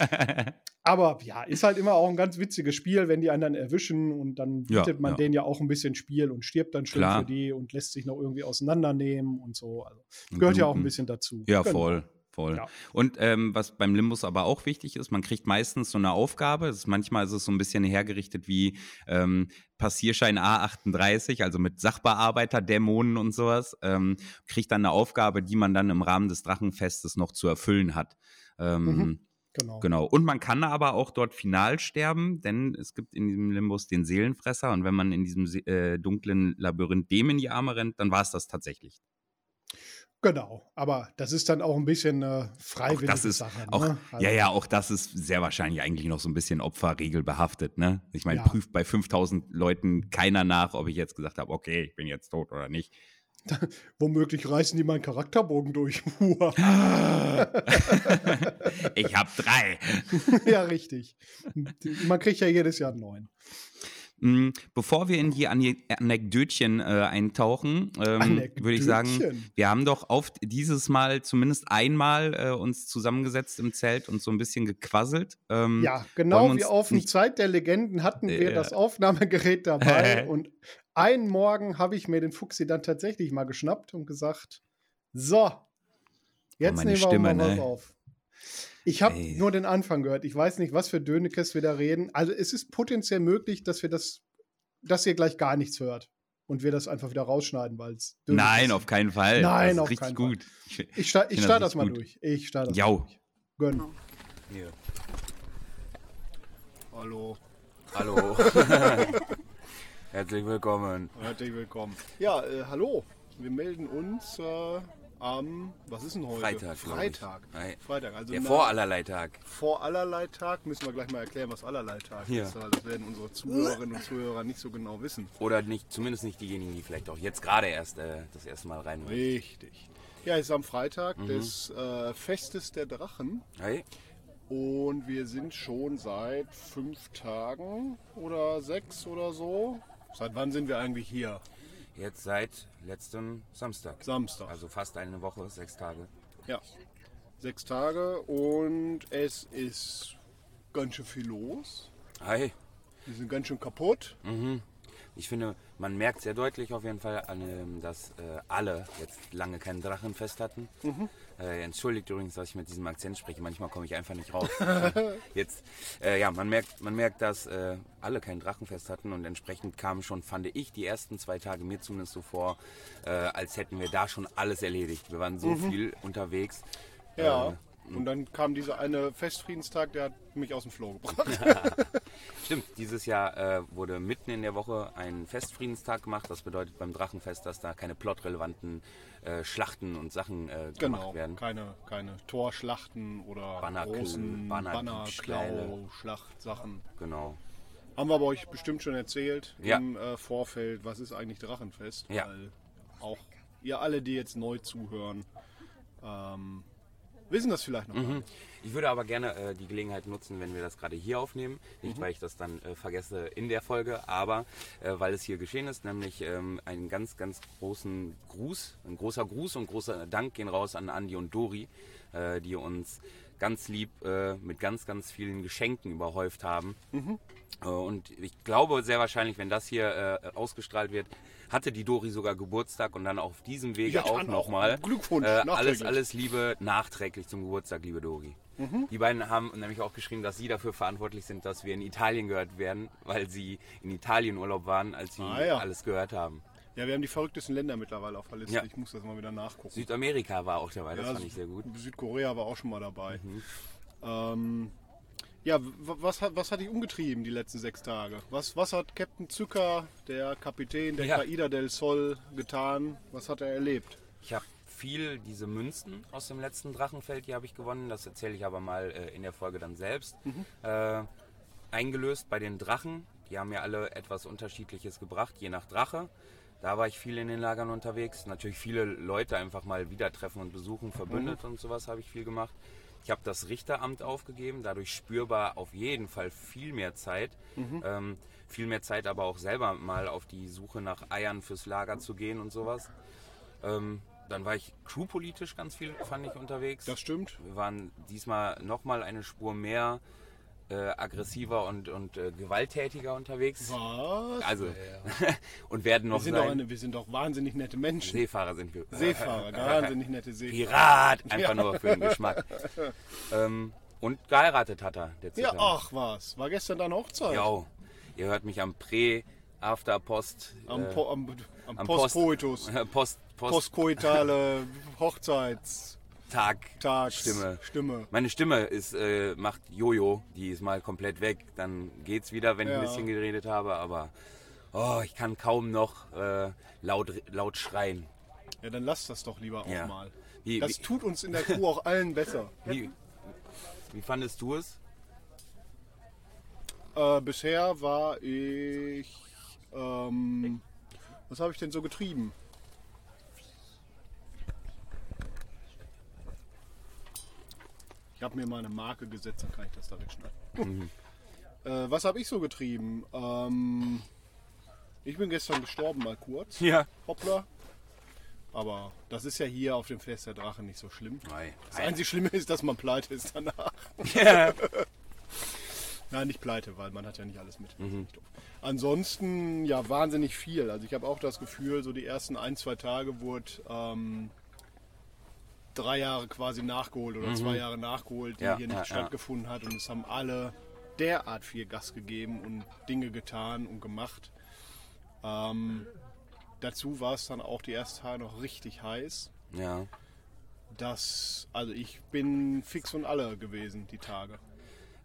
A: Aber ja, ist halt immer auch ein ganz witziges Spiel, wenn die einen dann erwischen und dann bietet ja, man ja. denen ja auch ein bisschen Spiel und stirbt dann schön Klar. für die und lässt sich noch irgendwie auseinandernehmen und so. Also gehört ja auch ein bisschen dazu.
B: Ja, genau. voll. Voll. Ja. Und ähm, was beim Limbus aber auch wichtig ist, man kriegt meistens so eine Aufgabe. Ist, manchmal ist es so ein bisschen hergerichtet wie ähm, Passierschein A38, also mit Sachbearbeiter, Dämonen und sowas. Ähm, kriegt dann eine Aufgabe, die man dann im Rahmen des Drachenfestes noch zu erfüllen hat. Ähm, mhm. Genau. genau. Und man kann aber auch dort final sterben, denn es gibt in diesem Limbus den Seelenfresser und wenn man in diesem äh, dunklen Labyrinth dem in die Arme rennt, dann war es das tatsächlich.
A: Genau, aber das ist dann auch ein bisschen eine freiwillige
B: das ist
A: Sache.
B: Auch, ne? also, ja, ja, auch das ist sehr wahrscheinlich eigentlich noch so ein bisschen opferregelbehaftet. Ne? Ich meine, ja. prüft bei 5000 Leuten keiner nach, ob ich jetzt gesagt habe, okay, ich bin jetzt tot oder nicht.
A: Womöglich reißen die meinen Charakterbogen durch.
B: ich habe drei.
A: ja, richtig. Man kriegt ja jedes Jahr neuen.
B: Mm, bevor wir in die Anekdötchen äh, eintauchen, ähm, würde ich sagen, wir haben doch oft dieses Mal zumindest einmal äh, uns zusammengesetzt im Zelt und so ein bisschen gequasselt.
A: Ähm, ja, genau wie auf die Zeit der Legenden hatten wir äh, das Aufnahmegerät dabei und einen Morgen habe ich mir den Fuchsi dann tatsächlich mal geschnappt und gesagt, so, jetzt oh, nehmen wir Stimme, mal was ne? auf. Ich habe nur den Anfang gehört. Ich weiß nicht, was für Dönekes wir da reden. Also es ist potenziell möglich, dass wir das, dass ihr gleich gar nichts hört und wir das einfach wieder rausschneiden, weil es
B: Nein, auf keinen Fall.
A: Nein, auf richtig keinen gut. Fall. Ich, sta ich starte das, das mal gut. durch. Ich starte das
B: Jau. mal durch.
A: Gönn.
C: Hier.
A: Hallo.
C: Hallo. Herzlich willkommen.
A: Herzlich willkommen. Ja, äh, hallo. Wir melden uns äh, am, was ist denn heute?
C: Freitag.
A: Freitag.
C: Freitag. Also Der vor allerlei Tag.
A: Vor allerlei Tag müssen wir gleich mal erklären, was allerlei Tag ja. ist. Das werden unsere Zuhörerinnen und Zuhörer nicht so genau wissen.
C: Oder nicht, zumindest nicht diejenigen, die vielleicht auch jetzt gerade erst äh, das erste Mal rein
A: wollen. Richtig. Ja, es ist am Freitag mhm. des äh, Festes der Drachen.
C: Hey.
A: Und wir sind schon seit fünf Tagen oder sechs oder so. Seit wann sind wir eigentlich hier?
C: Jetzt seit letztem Samstag.
A: Samstag.
C: Also fast eine Woche, sechs Tage.
A: Ja, sechs Tage und es ist ganz schön viel los.
C: Hi.
A: Wir sind ganz schön kaputt.
C: Mhm. Ich finde, man merkt sehr deutlich auf jeden Fall, an, dass äh, alle jetzt lange kein Drachenfest hatten. Mhm. Äh, entschuldigt übrigens, dass ich mit diesem Akzent spreche. Manchmal komme ich einfach nicht raus. Jetzt, äh, ja, man merkt, man merkt, dass äh, alle kein Drachenfest hatten und entsprechend kamen schon, fand ich, die ersten zwei Tage mir zumindest so vor, äh, als hätten wir da schon alles erledigt. Wir waren so mhm. viel unterwegs.
A: Ja. Äh, und dann kam dieser eine Festfriedenstag, der hat mich aus dem Floh gebracht.
C: Stimmt, dieses Jahr äh, wurde mitten in der Woche ein Festfriedenstag gemacht. Das bedeutet beim Drachenfest, dass da keine plotrelevanten äh, Schlachten und Sachen äh,
A: genau,
C: gemacht werden.
A: Keine, keine Torschlachten oder Bannerklau, großen Bannerklau-Schlachtsachen.
C: Genau.
A: Haben wir aber euch bestimmt schon erzählt ja. im äh, Vorfeld, was ist eigentlich Drachenfest?
C: Ja.
A: Weil auch ihr alle, die jetzt neu zuhören, ähm, wissen das vielleicht noch mhm.
C: Ich würde aber gerne äh, die Gelegenheit nutzen, wenn wir das gerade hier aufnehmen. Nicht, mhm. weil ich das dann äh, vergesse in der Folge, aber äh, weil es hier geschehen ist, nämlich ähm, einen ganz, ganz großen Gruß, ein großer Gruß und großer Dank gehen raus an Andi und Dori, äh, die uns ganz lieb äh, mit ganz, ganz vielen Geschenken überhäuft haben. Mhm. Äh, und ich glaube sehr wahrscheinlich, wenn das hier ausgestrahlt wird, hatte die Dori sogar Geburtstag und dann auf diesem Wege ja, auch nochmal.
A: Glückwunsch.
C: Äh, alles, alles Liebe nachträglich zum Geburtstag, liebe Dori. Mhm. Die beiden haben nämlich auch geschrieben, dass sie dafür verantwortlich sind, dass wir in Italien gehört werden, weil sie in Italien Urlaub waren, als sie ah, ja. alles gehört haben.
A: Ja, wir haben die verrücktesten Länder mittlerweile auf der Liste.
B: Ja.
A: Ich muss das mal wieder nachgucken.
B: Südamerika war auch dabei, das
A: Ja,
B: fand ich sehr gut.
A: Südkorea war auch schon mal dabei.
B: Mhm.
A: Ähm, ja, was hat, was hat dich umgetrieben die letzten sechs Tage? Was, was hat Captain Zucker, der Kapitän der
B: Ja.
A: Caida del Sol, getan? Was hat er erlebt?
B: Ich habe viel diese Münzen aus dem letzten Drachenfeld, die habe ich gewonnen. Das erzähle ich aber mal äh, in der Folge dann selbst. Äh, eingelöst bei den Drachen. Die haben mir alle etwas Unterschiedliches gebracht, je nach Drache. Da war ich viel in den Lagern unterwegs. Natürlich viele Leute einfach mal wieder treffen und besuchen, verbündet und sowas habe ich viel gemacht. Ich habe das Richteramt aufgegeben, dadurch spürbar auf jeden Fall viel mehr Zeit. Ähm, viel mehr Zeit aber auch selber mal auf die Suche nach Eiern fürs Lager zu gehen und sowas. Ähm, dann war ich crewpolitisch ganz viel, fand ich, unterwegs.
A: Das stimmt.
B: Wir waren diesmal nochmal eine Spur mehr äh, aggressiver und, und äh, gewalttätiger unterwegs.
A: Was?
B: Also, und werden noch
A: wir, sind doch
B: sein.
A: eine, wir sind doch wahnsinnig nette Menschen.
B: Seefahrer sind wir.
A: Seefahrer, wahnsinnig nette Seefahrer.
B: Pirat! Einfach nur für den Geschmack. ähm, und geheiratet hat er, der
A: Ja,
B: Zitter.
A: ach was. War gestern deine Hochzeit?
B: Jo, ihr hört mich am Prä, After, Post,
A: Am,
B: äh,
A: po, am, am,
B: am
A: Postcoitus.
B: Post, Post, Post,
A: Postkoitale Hochzeitstag.
B: Tag, Stimme.
A: Stimme.
B: Meine Stimme ist, äh, macht Jojo, die ist mal komplett weg. Dann geht's wieder, wenn ich
A: Ja.
B: ein bisschen geredet habe, aber oh, ich kann kaum noch äh, laut, laut schreien.
A: Ja, dann lass das doch lieber auch
B: Ja.
A: mal.
B: Wie,
A: Das
B: wie,
A: tut uns in der Crew auch allen besser.
B: wie, wie fandest du es?
A: Äh, bisher war ich. Ähm, was habe ich denn so getrieben? Ich habe mir mal eine Marke gesetzt, dann kann ich das da wegschneiden. äh, was habe ich so getrieben? Ähm, ich bin gestern gestorben, mal kurz.
B: Ja.
A: Hoppla. Aber das ist ja hier auf dem Fest der Drache nicht so schlimm.
B: Nein.
A: Das einzige Schlimme ist, dass man pleite ist danach.
B: Ja.
A: Nein, nicht pleite, weil man hat ja nicht alles mit. Doof. Ansonsten ja wahnsinnig viel. Also ich habe auch das Gefühl, so die ersten ein, zwei Tage wurde ähm, drei Jahre quasi nachgeholt oder zwei Jahre nachgeholt, die
B: Ja,
A: hier nicht
B: ja, ja.
A: stattgefunden hat. Und es haben alle derart viel Gas gegeben und Dinge getan und gemacht. Ähm, dazu war es dann auch die ersten Tage noch richtig heiß.
B: ja.
A: Das, also ich bin fix und alle gewesen, die Tage.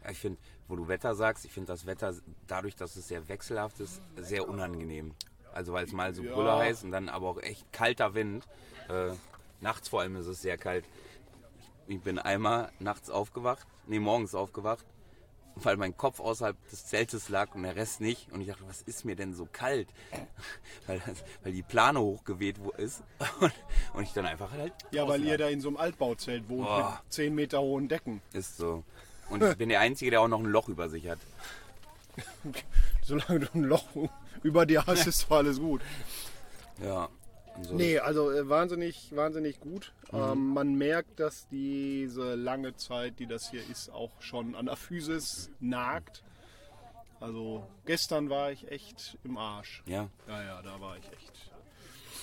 B: Ja, Ich finde, wo du Wetter sagst, ich finde das Wetter, dadurch, dass es sehr wechselhaft ist, sehr unangenehm. Also weil es mal so
A: Ja.
B: brüller heiß und dann aber auch echt kalter Wind. Äh, nachts vor allem ist es sehr kalt. Ich bin einmal nachts aufgewacht, nee, morgens aufgewacht, weil mein Kopf außerhalb des Zeltes lag und der Rest nicht. Und ich dachte, was ist mir denn so kalt? weil, das, weil die Plane hochgeweht wo ist. Und, und ich dann einfach halt.
A: Ja, weil
B: draußen
A: ihr
B: lag.
A: da in so einem Altbauzelt wohnt
B: Boah.
A: mit 10 Meter hohen Decken.
B: Ist so. Und ich bin der Einzige, der auch noch ein Loch über sich hat.
A: Solange du ein Loch über dir hast, ist doch alles gut.
B: Ja. So
A: Nee, also äh, wahnsinnig, wahnsinnig gut. Ähm, man merkt, dass diese lange Zeit, die das hier ist, auch schon an der Physis nagt. Also gestern war ich echt im Arsch.
B: Ja.
A: Ja, ja, da war ich echt.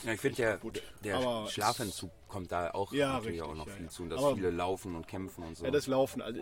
B: Ja, ich finde,
A: Gut.
B: der
A: Aber
B: Schlafentzug kommt da auch
A: Ja,
B: natürlich
A: richtig,
B: auch noch
A: ja,
B: viel
A: ja.
B: zu, dass
A: Aber-
B: viele laufen und kämpfen und so.
A: Ja, das Laufen. Also,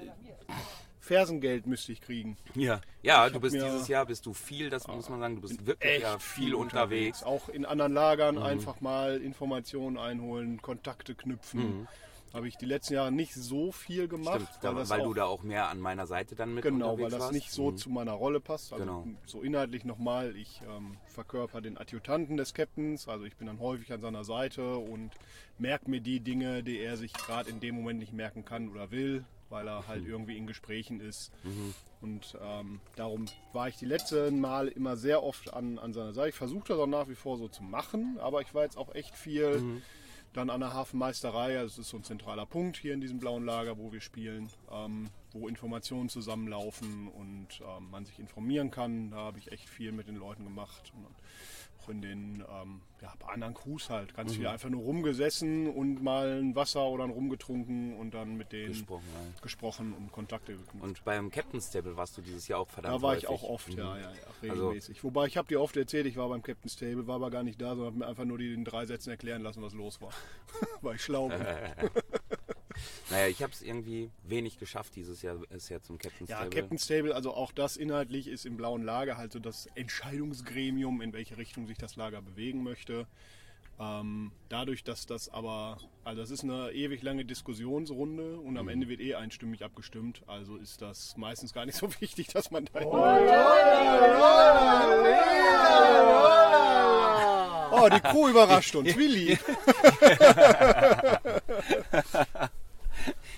A: Fersengeld müsste ich kriegen.
B: ja, ja
A: Ich
B: du bist dieses Jahr, bist du viel, das muss man sagen, du bist wirklich ja, viel unterwegs. Mhm.
A: Auch in anderen Lagern einfach mal Informationen einholen, Kontakte knüpfen. Habe ich die letzten Jahre nicht so viel gemacht.
B: Stimmt, weil,
A: das auch,
B: du da auch mehr an meiner Seite dann mit
A: Genau, weil
B: unterwegs
A: das
B: warst.
A: nicht so
B: Mhm.
A: zu meiner Rolle passt. Also
B: Genau.
A: so inhaltlich nochmal, ich ähm, verkörper den Adjutanten des Captains, also ich bin dann häufig an seiner Seite und merke mir die Dinge, die er sich gerade in dem Moment nicht merken kann oder will, weil er halt
B: Mhm.
A: irgendwie in Gesprächen ist. Und ähm, darum war ich die letzten Mal immer sehr oft an, an seiner Seite. Ich versuche das auch nach wie vor so zu machen, aber ich war jetzt auch echt viel
B: Mhm.
A: dann an der Hafenmeisterei. Also es ist so ein zentraler Punkt hier in diesem blauen Lager, wo wir spielen, ähm, wo Informationen zusammenlaufen und ähm, man sich informieren kann. Da habe ich echt viel mit den Leuten gemacht. Und auch in den, ähm, ja, bei anderen Crews halt. Ganz
B: Mhm.
A: viel einfach nur rumgesessen und mal ein Wasser oder ein Rum getrunken und dann mit denen
B: Gesprochen, ja.
A: gesprochen und Kontakte geknüpft.
B: Und beim Captain's Table warst du dieses Jahr auch verdammt
A: Da war ich
B: häufig.
A: auch oft,
B: Mhm.
A: ja, ja, ja,
B: Also-
A: regelmäßig. Wobei ich habe dir oft erzählt, ich war beim Captain's Table, war aber gar nicht da, sondern habe mir einfach nur die in drei Sätzen erklären lassen, was los war. Weil ich schlau bin.
C: Naja, ich habe es irgendwie wenig geschafft dieses Jahr bisher zum Captain
D: Ja,
C: Stable.
D: Captain Stable, also auch das inhaltlich ist im blauen Lager halt so das Entscheidungsgremium, in welche Richtung sich das Lager bewegen möchte. Ähm, dadurch, dass das aber, also das ist eine ewig lange Diskussionsrunde und am Ende wird eh einstimmig abgestimmt, also ist das meistens gar nicht so wichtig, dass man da. Oh, die Kuh überrascht uns, Willi.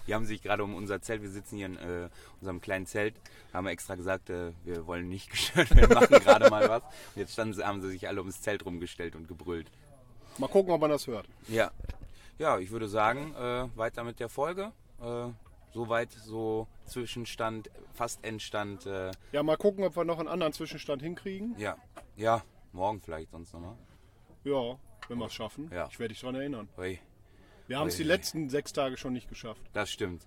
C: Die haben sich gerade um unser Zelt, wir sitzen hier in äh, unserem kleinen Zelt, haben extra gesagt, äh, wir wollen nicht gestört werden, wir machen gerade mal was. Und jetzt standen haben sie sich alle ums Zelt rumgestellt und gebrüllt.
D: Mal gucken, ob man das hört.
C: Ja, ja ich würde sagen, äh, weiter mit der Folge. Äh, Soweit so Zwischenstand, fast Endstand. Äh,
D: Ja, mal gucken, ob wir noch einen anderen Zwischenstand hinkriegen.
C: ja, ja, morgen vielleicht sonst nochmal.
D: Ja, wenn wir es schaffen.
C: Ja.
D: Ich werde dich daran erinnern.
C: Ui,
D: Wir haben es die letzten sechs Tage schon nicht geschafft.
C: das stimmt.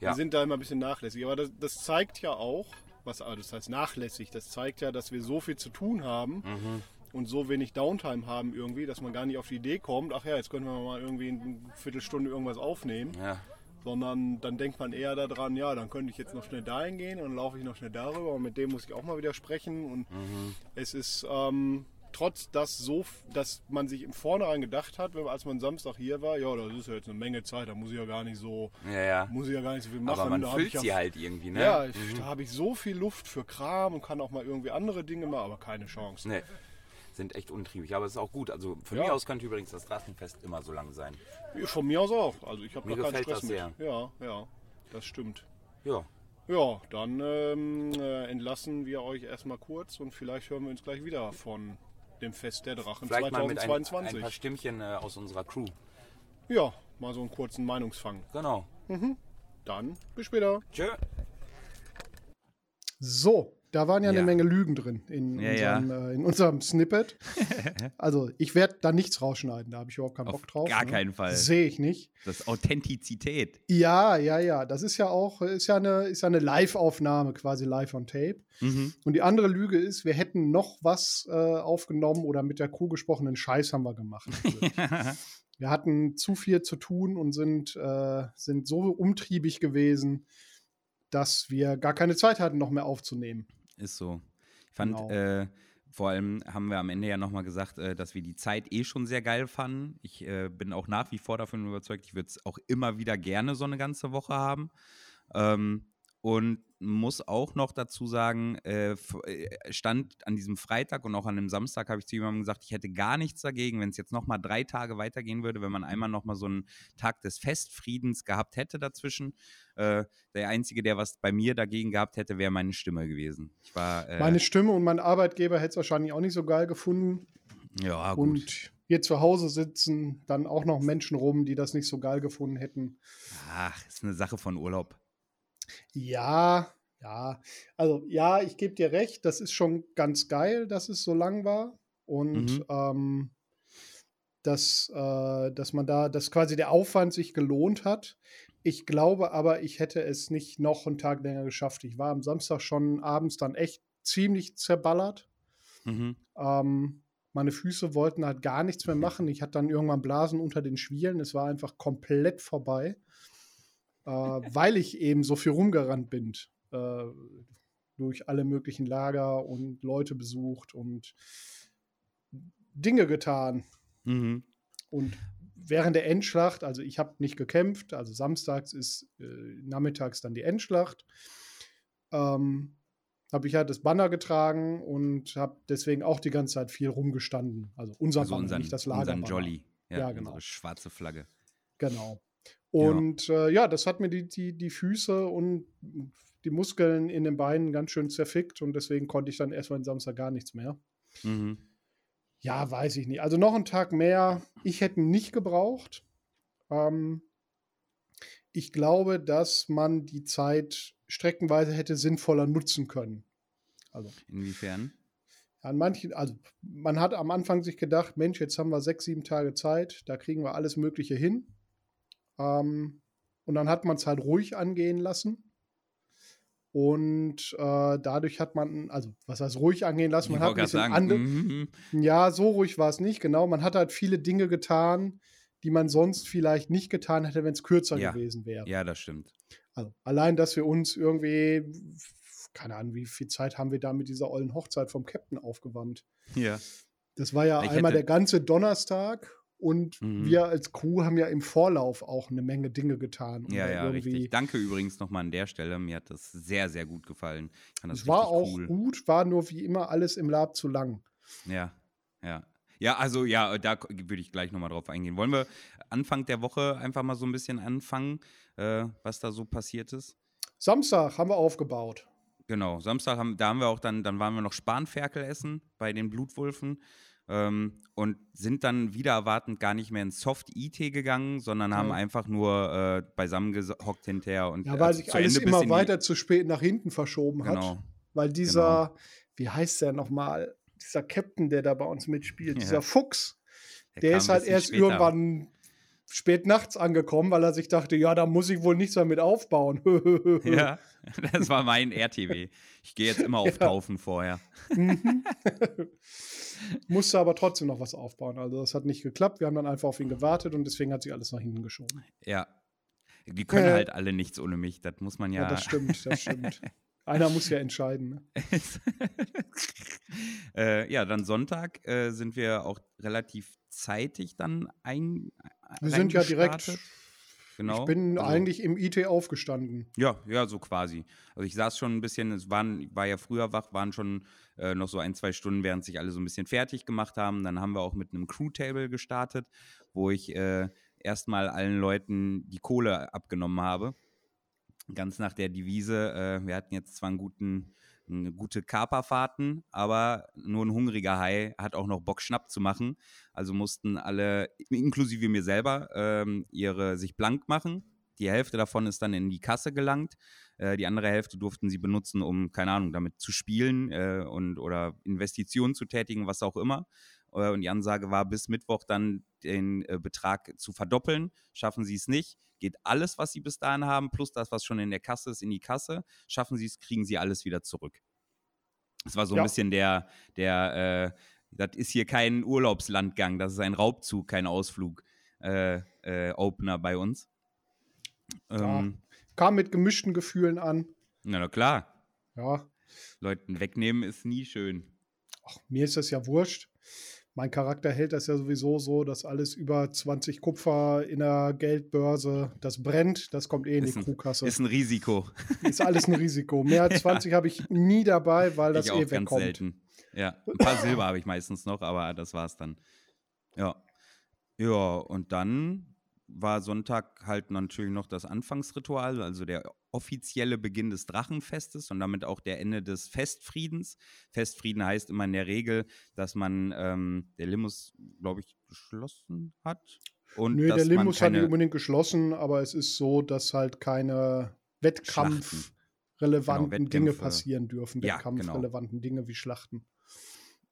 D: Wir
C: Ja,
D: sind da immer ein bisschen nachlässig. Aber das, das zeigt ja auch, was ah, das heißt nachlässig, das zeigt ja, dass wir so viel zu tun haben
C: Mhm.
D: und so wenig Downtime haben irgendwie, dass man gar nicht auf die Idee kommt, ach ja, jetzt können wir mal irgendwie eine Viertelstunde irgendwas aufnehmen.
C: ja,
D: Sondern dann denkt man eher daran, ja, dann könnte ich jetzt noch schnell dahin gehen und laufe ich noch schnell darüber und mit dem muss ich auch mal wieder sprechen. Und
C: Mhm.
D: es ist ähm, trotz dass so, dass man sich im Vornherein gedacht hat, wenn, als man Samstag hier war, ja, das ist ja jetzt eine Menge Zeit, da muss ich ja gar nicht so,
C: ja, ja.
D: muss ich ja gar nicht so viel machen.
C: Aber man
D: da
C: füllt
D: ich ja,
C: sie halt irgendwie, ne?
D: Ja, ich, da habe ich so viel Luft für Kram und kann auch mal irgendwie andere Dinge machen, aber keine Chance.
C: Nee, sind echt untriebig. Aber es ist auch gut. Also von mir aus könnte übrigens das Straßenfest immer so lang sein.
D: Von mir aus auch. Also ich habe da keinen Stress
C: das
D: mit.
C: sehr.
D: Ja, ja, das stimmt.
C: Ja,
D: Ja, dann ähm, äh, entlassen wir euch erstmal kurz und vielleicht hören wir uns gleich wieder von dem Fest der Drachen
C: vielleicht mal mit ein,
D: 2022.
C: ein paar Stimmchen äh, aus unserer Crew.
D: ja, mal so einen kurzen Meinungsfang.
C: Genau.
D: Dann bis später.
C: Tschö.
A: So, da waren ja,
B: Ja.
A: eine Menge Lügen drin in,
B: Ja, ja.
A: unserem, Äh, in unserem Snippet. also, ich werde da nichts rausschneiden, da habe ich überhaupt keinen
B: Auf
A: Bock drauf.
B: gar
A: ne?
B: keinen Fall.
A: Sehe ich nicht.
B: Das ist Authentizität.
A: Ja, ja, ja. Das ist ja auch, ist ja eine, ist ja eine Live-Aufnahme, quasi live on tape.
B: Mhm.
A: Und die andere Lüge ist, wir hätten noch was äh, aufgenommen oder mit der Crew gesprochenen Scheiß haben wir gemacht. natürlich. wir hatten zu viel zu tun und sind, äh, sind so umtriebig gewesen, dass wir gar keine Zeit hatten, noch mehr aufzunehmen.
B: Ist so. Ich fand,
A: Genau.
B: äh, vor allem haben wir am Ende ja nochmal gesagt, äh, dass wir die Zeit eh schon sehr geil fanden. Ich äh, bin auch nach wie vor davon überzeugt, ich würde es auch immer wieder gerne so eine ganze Woche haben. Ähm, und muss auch noch dazu sagen, äh, äh, stand an diesem Freitag und auch an dem Samstag habe ich zu jemandem gesagt, ich hätte gar nichts dagegen, wenn es jetzt nochmal drei Tage weitergehen würde, wenn man einmal nochmal so einen Tag des Festfriedens gehabt hätte dazwischen. Äh, der Einzige, der was bei mir dagegen gehabt hätte, wäre meine Stimme gewesen. War, äh,
A: Meine Stimme und mein Arbeitgeber hätte es wahrscheinlich auch nicht so geil gefunden.
B: ja, gut.
A: Und hier zu Hause sitzen dann auch noch Menschen rum, die das nicht so geil gefunden hätten.
B: Ach, ist eine Sache von Urlaub.
A: Ja, ja. Also ja, ich gebe dir recht, das ist schon ganz geil, dass es so lang war. Und
B: Mhm.
A: ähm, dass, äh, dass man da, dass quasi der Aufwand sich gelohnt hat. Ich glaube aber, ich hätte es nicht noch einen Tag länger geschafft. Ich war am Samstag schon abends dann echt ziemlich zerballert.
B: Mhm.
A: Ähm, meine Füße wollten halt gar nichts mehr machen. Ich hatte dann irgendwann Blasen unter den Schwielen. Es war einfach komplett vorbei, äh, weil ich eben so viel rumgerannt bin. Äh, durch alle möglichen Lager und Leute besucht und Dinge getan.
B: Mhm.
A: Und während der Endschlacht, also ich habe nicht gekämpft, also samstags ist äh, nachmittags dann die Endschlacht, ähm, habe ich halt das Banner getragen und habe deswegen auch die ganze Zeit viel rumgestanden. Also unser
B: Also
A: Banner,
B: unseren,
A: nicht das
B: unseren
A: Lagerbanner.
B: Jolly. Ja,
A: Ja, genau.
B: Unsere schwarze Flagge.
A: Genau. Und ja, äh, ja das hat mir die, die, die Füße und die Muskeln in den Beinen ganz schön zerfickt und deswegen konnte ich dann erstmal den Samstag gar nichts mehr.
B: Mhm.
A: Ja, weiß ich nicht. Also noch einen Tag mehr. Ich hätte nicht gebraucht. Ähm, ich glaube, dass man die Zeit streckenweise hätte sinnvoller nutzen können. Also
B: Inwiefern?
A: an manchen, also man hat am Anfang sich gedacht, Mensch, jetzt haben wir sechs, sieben Tage Zeit, da kriegen wir alles Mögliche hin. Ähm, und dann hat man es halt ruhig angehen lassen. Und äh, dadurch hat man, also was heißt ruhig angehen lassen, man
B: Ich
A: hat ein bisschen andere,
B: sagen, mhm.
A: ja, so ruhig war es nicht, genau. Man hat halt viele Dinge getan, die man sonst vielleicht nicht getan hätte, wenn es kürzer
B: Ja.
A: gewesen wäre.
B: Ja, das stimmt.
A: Also allein, dass wir uns irgendwie, keine Ahnung, wie viel Zeit haben wir da mit dieser ollen Hochzeit vom Captain aufgewandt.
B: Ja.
A: Das war ja
B: Ich
A: einmal der ganze Donnerstag und
B: Mhm.
A: wir als Crew haben ja im Vorlauf auch eine Menge Dinge getan. um
B: Ja, ja, richtig. Danke übrigens nochmal an der Stelle. Mir hat das sehr, sehr gut gefallen.
A: Es war auch
B: cool.
A: gut, war nur wie immer alles im Lab zu lang.
B: Ja, ja. Ja, also ja, da würde ich gleich nochmal drauf eingehen. Wollen wir Anfang der Woche einfach mal so ein bisschen anfangen, äh, was da so passiert ist?
A: Samstag haben wir aufgebaut.
B: Genau, Samstag haben, da haben wir auch dann, dann waren wir noch Spanferkel essen bei den Blutwulfen ähm, und sind dann wieder erwartend gar nicht mehr ins Soft-IT gegangen, sondern haben
A: Ja.
B: einfach nur äh, beisammen gehockt hinterher und
A: Ja,
B: äh,
A: weil
B: also
A: sich alles
B: Ende
A: immer
B: in
A: weiter zu spät nach hinten verschoben hat.
B: Genau.
A: Weil dieser, wie heißt der nochmal, dieser Captain, der da bei uns mitspielt,
B: Ja.
A: dieser Fuchs,
B: Der
A: der ist halt erst
B: später.
A: irgendwann spät nachts angekommen, weil er sich dachte, ja, da muss ich wohl nichts mehr mit aufbauen.
B: Ja, das war mein RTW. Ich gehe jetzt immer auf
A: Ja.
B: Taufen vorher.
A: Mhm. Musste aber trotzdem noch was aufbauen. Also das hat nicht geklappt. Wir haben dann einfach auf ihn gewartet und deswegen hat sich alles nach hinten geschoben.
B: Ja. Die können
A: Äh.
B: halt alle nichts ohne mich. Das muss man
A: Ja,
B: ja.
A: das stimmt, das stimmt. Einer muss ja entscheiden. Ne?
B: äh, ja, dann Sonntag äh, sind wir auch relativ zeitig dann ein.
A: Wir sind ja direkt.
B: Genau.
A: Ich bin
B: Also-
A: eigentlich im IT aufgestanden.
B: Ja, ja, so quasi. Also ich saß schon ein bisschen, es waren, war ja früher wach, waren schon äh, noch so ein, zwei Stunden, während sich alle so ein bisschen fertig gemacht haben. Dann haben wir auch mit einem Crew-Table gestartet, wo ich äh, erstmal allen Leuten die Kohle abgenommen habe. Ganz nach der Devise, äh, wir hatten jetzt zwar einen guten, eine gute Kaperfahrten, aber nur ein hungriger Hai hat auch noch Bock, Schnapp zu machen. Also mussten alle, inklusive mir selber, ähm, ihre sich blank machen. Die Hälfte davon ist dann in die Kasse gelangt. Äh, die andere Hälfte durften sie benutzen, um, keine Ahnung, damit zu spielen äh, und oder Investitionen zu tätigen, was auch immer. Äh, und die Ansage war, bis Mittwoch dann den äh, Betrag zu verdoppeln. Schaffen sie es nicht, geht alles, was sie bis dahin haben, plus das, was schon in der Kasse ist, in die Kasse. Schaffen sie es, kriegen sie alles wieder zurück. Das war so
A: Ja.
B: ein bisschen der, der, äh, das ist hier kein Urlaubslandgang, das ist ein Raubzug, kein Ausflug. Äh, äh, Opener bei uns.
A: Ja.
B: Ähm,
A: Kam mit gemischten Gefühlen an.
B: na, na klar,
A: Ja,
B: Leuten wegnehmen ist nie schön.
A: ach, mir ist das ja wurscht. Mein Charakter hält das ja sowieso so, dass alles über 20 Kupfer in der Geldbörse, das brennt, das kommt eh in
B: Ist
A: die
B: ein-
A: Crewkasse.
B: Ist ein Risiko.
A: Ist alles ein Risiko. Mehr als 20 habe ich nie dabei, weil das
B: ich auch
A: eh
B: ganz
A: wegkommt.
B: selten. Ja, ein paar Silber habe ich meistens noch, aber das war's dann. Ja. Ja, und dann war Sonntag halt natürlich noch das Anfangsritual, also der offizielle Beginn des Drachenfestes und damit auch der Ende des Festfriedens. Festfrieden heißt immer in der Regel, dass man ähm, der Limus, glaube ich, geschlossen hat. Und
A: Nö, der Limus hat nicht
B: keine-
A: unbedingt geschlossen, aber es ist so, dass halt keine wettkampfrelevanten
B: Genau,
A: Dinge passieren dürfen.
B: Ja, genau.
A: Wettkampfrelevanten Dinge wie Schlachten.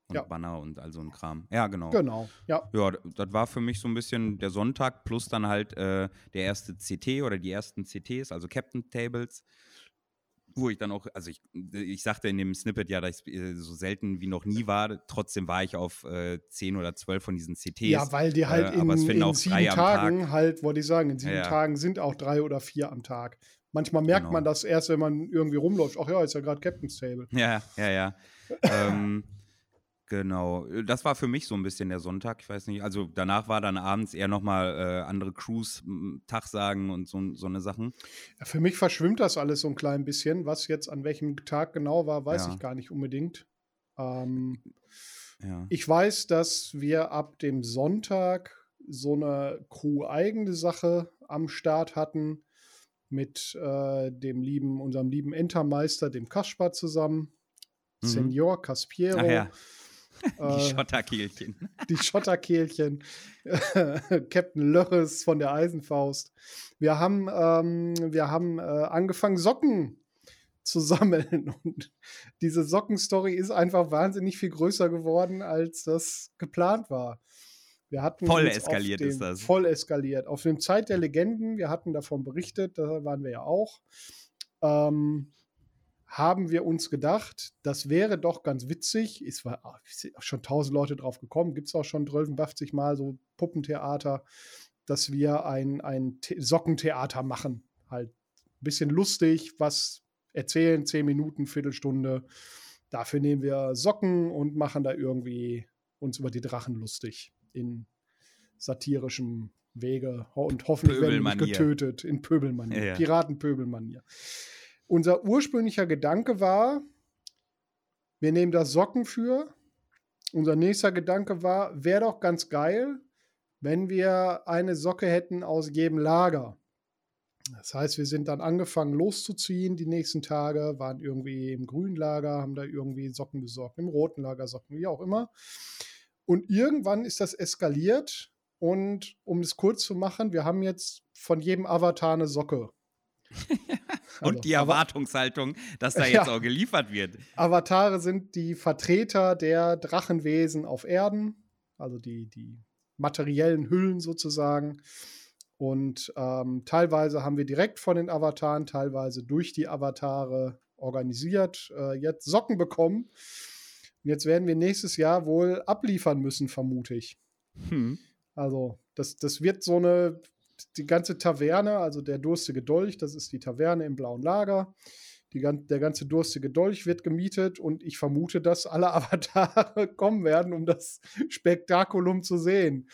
B: Und
A: ja.
B: Banner und all so ein Kram. Ja, genau.
A: Genau, ja.
B: Ja, das war für mich so ein bisschen der Sonntag plus dann halt äh, der erste CT oder die ersten CTs, also Captain Tables, wo ich dann auch, also ich, ich sagte in dem Snippet ja, dass ich äh, so selten wie noch nie war, trotzdem war ich auf äh, 10 oder 12 von diesen CTs.
A: Ja, weil die halt
B: äh,
A: in, in sieben Tagen
B: Tag.
A: halt, wollte ich sagen, in sieben
B: ja.
A: Tagen sind auch drei oder vier am Tag. Manchmal merkt
B: Genau.
A: man das erst, wenn man irgendwie rumläuft. Ach ja, ist ja gerade Captain's Table.
B: Ja, ja, ja. ähm, genau. Das war für mich so ein bisschen der Sonntag. Ich weiß nicht. Also danach war dann abends eher nochmal äh, andere Crews m, Tag sagen und so, so eine Sachen.
A: Ja, für mich verschwimmt das alles so ein klein bisschen. Was jetzt an welchem Tag genau war, weiß
B: Ja.
A: ich gar nicht unbedingt. Ähm,
B: Ja.
A: Ich weiß, dass wir ab dem Sonntag so eine Crew-eigene Sache am Start hatten mit äh, dem lieben, unserem lieben Entermeister, dem Kaspar zusammen.
B: Mhm.
A: Senior Caspiero.
B: Ach ja, die
A: äh,
B: Schotterkehlchen.
A: die Schotterkehlchen, Captain Lörres von der Eisenfaust. Wir haben, ähm, wir haben äh, angefangen, Socken zu sammeln. Und diese Sockenstory ist einfach wahnsinnig viel größer geworden, als das geplant war. Wir hatten
B: Voll eskaliert
A: dem,
B: ist das.
A: Voll eskaliert. Auf dem Zeit der Legenden, wir hatten davon berichtet, da waren wir ja auch, ähm, haben wir uns gedacht, das wäre doch ganz witzig. Es war auch schon tausend Leute drauf gekommen, gibt es auch schon 12, Mal so Puppentheater, dass wir ein, ein The Sockentheater machen. Halt ein bisschen lustig, was erzählen, zehn Minuten, Viertelstunde. Dafür nehmen wir Socken und machen da irgendwie uns über die Drachen lustig in satirischem Wege und hoffentlich werden wir nicht getötet in Pöbelmanier, ja. Piratenpöbelmanier. Unser ursprünglicher Gedanke war, wir nehmen da Socken für. Unser nächster Gedanke war, wäre doch ganz geil, wenn wir eine Socke hätten aus jedem Lager. Das heißt, wir sind dann angefangen loszuziehen die nächsten Tage, waren irgendwie im grünen Lager, haben da irgendwie Socken besorgt, im roten Lager Socken, wie auch immer. Und irgendwann ist das eskaliert. Und um es kurz zu machen, wir haben jetzt von jedem Avatar eine Socke.
B: und also, die Erwartungshaltung, dass da jetzt ja, auch geliefert wird.
A: Avatare sind die Vertreter der Drachenwesen auf Erden, also die, die materiellen Hüllen sozusagen. Und ähm, teilweise haben wir direkt von den Avataren, teilweise durch die Avatare organisiert, äh, jetzt Socken bekommen. Und jetzt werden wir nächstes Jahr wohl abliefern müssen, vermute ich. Hm. Also, das, das wird so eine, die ganze Taverne, also der durstige Dolch, das ist die Taverne im blauen Lager. Die, der ganze durstige Dolch wird gemietet und ich vermute, dass alle Avatare kommen werden, um das Spektakulum zu sehen.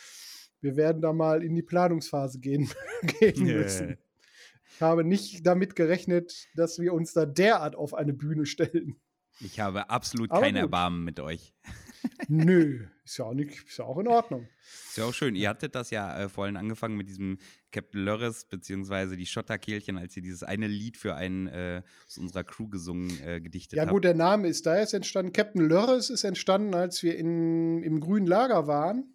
A: Wir werden da mal in die Planungsphase gehen, gehen yeah. müssen. Ich habe nicht damit gerechnet, dass wir uns da derart auf eine Bühne stellen.
B: Ich habe absolut Aber kein gut. Erbarmen mit euch.
A: Nö, ist ja, auch nicht, ist ja auch in Ordnung.
B: Ist ja auch schön. Ihr hattet das ja äh, vorhin angefangen mit diesem Captain Lörres, beziehungsweise die Schotterkehlchen, als ihr dieses eine Lied für einen äh, aus unserer Crew gesungen, äh, gedichtet
A: habt. Ja, gut, der Name ist da jetzt entstanden. Captain Lörres ist entstanden, als wir in, im grünen Lager waren.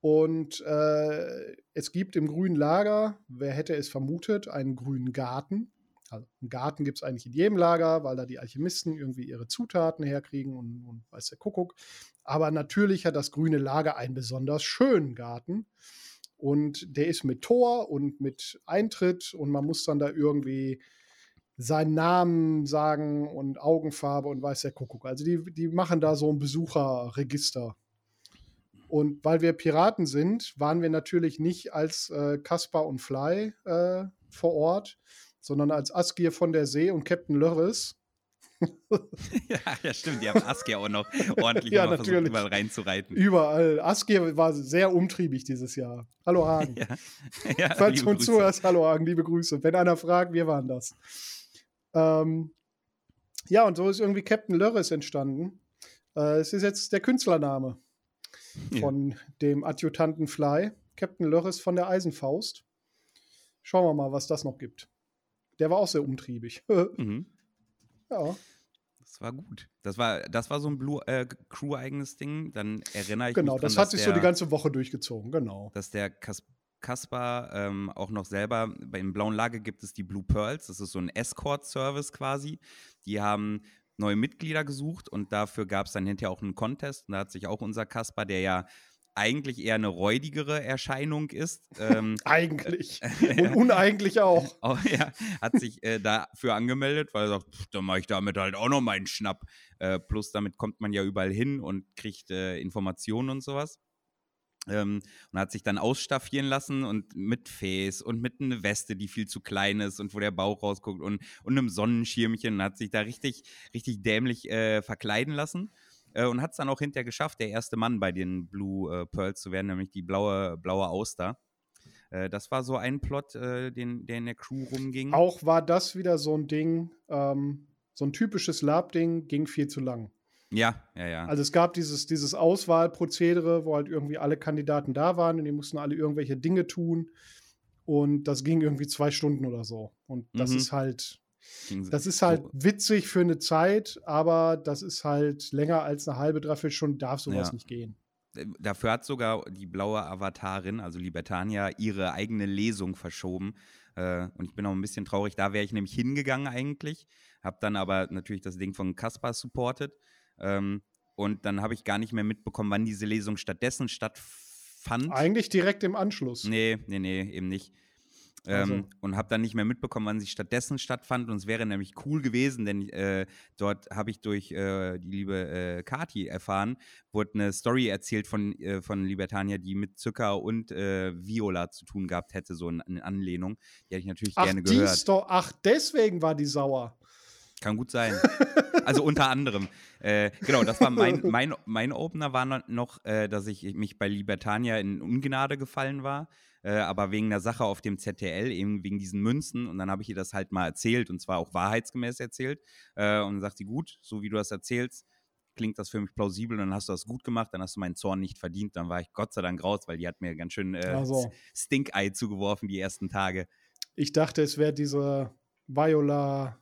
A: Und äh, es gibt im grünen Lager, wer hätte es vermutet, einen grünen Garten. Also einen Garten gibt es eigentlich in jedem Lager, weil da die Alchemisten irgendwie ihre Zutaten herkriegen und, und weiß der Kuckuck. Aber natürlich hat das grüne Lager einen besonders schönen Garten. Und der ist mit Tor und mit Eintritt und man muss dann da irgendwie seinen Namen sagen und Augenfarbe und weiß der Kuckuck. Also die, die machen da so ein Besucherregister. Und weil wir Piraten sind, waren wir natürlich nicht als äh, Kaspar und Fly äh, vor Ort, sondern als Askir von der See und Captain Lörres.
B: ja, ja, stimmt. Die haben Askir auch noch ordentlich ja, versucht, überall reinzureiten.
A: Überall. Askir war sehr umtriebig dieses Jahr. Hallo Hagen. ja. ja Falls du uns zuhörst, hallo Hagen, liebe Grüße. Wenn einer fragt, wir waren das. Ähm, ja, und so ist irgendwie Captain Lörres entstanden. Äh, es ist jetzt der Künstlername von ja. dem Adjutanten Fly. Captain Lörres von der Eisenfaust. Schauen wir mal, was das noch gibt. Der war auch sehr umtriebig. mhm.
B: Ja. Das war gut. Das war, das war so ein Blue äh, Crew-eigenes Ding. Dann erinnere ich
A: genau,
B: mich.
A: Genau, das hat sich der, so die ganze Woche durchgezogen, genau.
B: Dass der Kas Kaspar ähm, auch noch selber, beim Blauen Lager gibt es die Blue Pearls, das ist so ein Escort-Service quasi. Die haben neue Mitglieder gesucht und dafür gab es dann hinterher auch einen Contest. Und da hat sich auch unser Kaspar, der ja eigentlich eher eine räudigere Erscheinung ist.
A: Ähm, eigentlich. Und uneigentlich auch.
B: auch ja, hat sich äh, dafür angemeldet, weil er sagt, pff, dann mache ich damit halt auch noch meinen Schnapp. Äh, plus damit kommt man ja überall hin und kriegt äh, Informationen und sowas. Ähm, und hat sich dann ausstaffieren lassen und mit Fäß und mit einer Weste, die viel zu klein ist und wo der Bauch rausguckt und, und einem Sonnenschirmchen und hat sich da richtig, richtig dämlich äh, verkleiden lassen äh, und hat es dann auch hinterher geschafft, der erste Mann bei den Blue äh, Pearls zu werden, nämlich die blaue, blaue Auster. Äh, das war so ein Plot, äh, den, der in der Crew rumging.
A: Auch war das wieder so ein Ding, ähm, so ein typisches Lab-Ding, ging viel zu lang.
B: Ja, ja, ja.
A: Also es gab dieses, dieses Auswahlprozedere, wo halt irgendwie alle Kandidaten da waren und die mussten alle irgendwelche Dinge tun. Und das ging irgendwie zwei Stunden oder so. Und das mhm. ist halt, das ist halt witzig für eine Zeit, aber das ist halt länger als eine halbe, dreiviertel Stunde darf sowas ja. nicht gehen.
B: Äh, dafür hat sogar die blaue Avatarin, also Libertania, ihre eigene Lesung verschoben. Äh, und ich bin auch ein bisschen traurig. Da wäre ich nämlich hingegangen eigentlich. Hab dann aber natürlich das Ding von Kaspar supportet. Ähm, und dann habe ich gar nicht mehr mitbekommen, wann diese Lesung stattdessen stattfand.
A: Eigentlich direkt im Anschluss.
B: Nee, nee, nee, eben nicht. Ähm,
A: Also.
B: Und habe dann nicht mehr mitbekommen, wann sie stattdessen stattfand. Und es wäre nämlich cool gewesen, denn äh, dort habe ich durch äh, die liebe äh, Kati erfahren, wurde eine Story erzählt von, äh, von Libertania, die mit Zucker und äh, Viola zu tun gehabt hätte, so in, in Anlehnung. Die hätte ich natürlich
A: Ach,
B: gerne gehört.
A: Sto ach, deswegen war die sauer.
B: Kann gut sein. Also unter anderem. Äh, genau, das war mein, mein, mein Opener war noch- äh, dass ich mich bei Libertania in Ungnade gefallen war. Äh, aber wegen der Sache auf dem ZTL, eben wegen diesen Münzen. Und dann habe ich ihr das halt mal erzählt und zwar auch wahrheitsgemäß erzählt. Äh, und dann sagt sie, gut, so wie du das erzählst, klingt das für mich plausibel. Und dann hast du das gut gemacht, dann hast du meinen Zorn nicht verdient. Dann war ich Gott sei Dank raus, weil die hat mir ganz schön äh,
A: Also.
B: Stink-Eye zugeworfen die ersten Tage.
A: Ich dachte, es wäre diese Viola.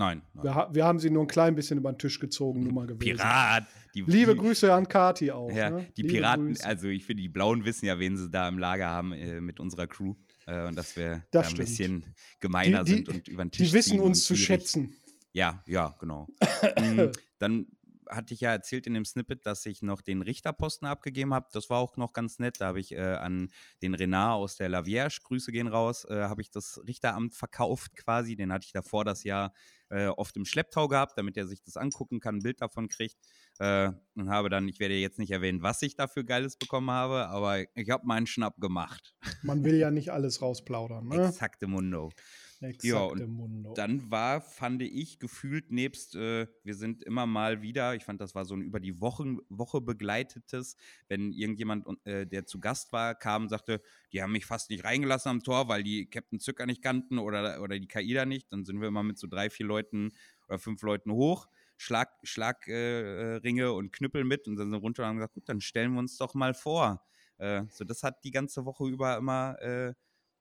B: Nein. nein.
A: Wir, wir haben sie nur ein klein bisschen über den Tisch gezogen, Nummer gewesen.
B: Pirat. Die,
A: Liebe
B: die,
A: Grüße an Kati auch.
B: Ja,
A: ne?
B: die
A: Liebe
B: Piraten,
A: Grüße.
B: also ich finde, die Blauen wissen ja, wen sie da im Lager haben äh, mit unserer Crew. Äh, und dass wir
A: Das
B: da ein
A: stimmt.
B: bisschen gemeiner
A: Die-
B: sind und über den Tisch
A: Die wissen uns zu schätzen.
B: Ja, ja, genau. Mm, Dann hatte ich ja erzählt in dem Snippet, dass ich noch den Richterposten abgegeben habe. Das war auch noch ganz nett. Da habe ich äh, an den Renard aus der Lavierge, Grüße gehen raus, äh, habe ich das Richteramt verkauft quasi. Den hatte ich davor das Jahr äh, oft im Schlepptau gehabt, damit er sich das angucken kann, ein Bild davon kriegt. Äh, und habe dann, ich werde jetzt nicht erwähnen, was ich dafür Geiles bekommen habe, aber ich habe meinen Schnapp gemacht.
A: Man will ja nicht alles rausplaudern. Ne?
B: Exakte Mundo.
A: Exakte
B: und
A: Mundo.
B: Dann war, fand ich, gefühlt nebst, äh, wir sind immer mal wieder, ich fand, das war so ein über die Wochen, Woche begleitetes, wenn irgendjemand, äh, der zu Gast war, kam und sagte, die haben mich fast nicht reingelassen am Tor, weil die Captain Zucker nicht kannten oder, oder die KIDA nicht. Dann sind wir immer mit so drei, vier Leuten oder fünf Leuten hoch, Schlag, Schlagringe äh, und Knüppel mit und dann sind wir runter und haben gesagt, gut, dann stellen wir uns doch mal vor. Äh, so, das hat die ganze Woche über immer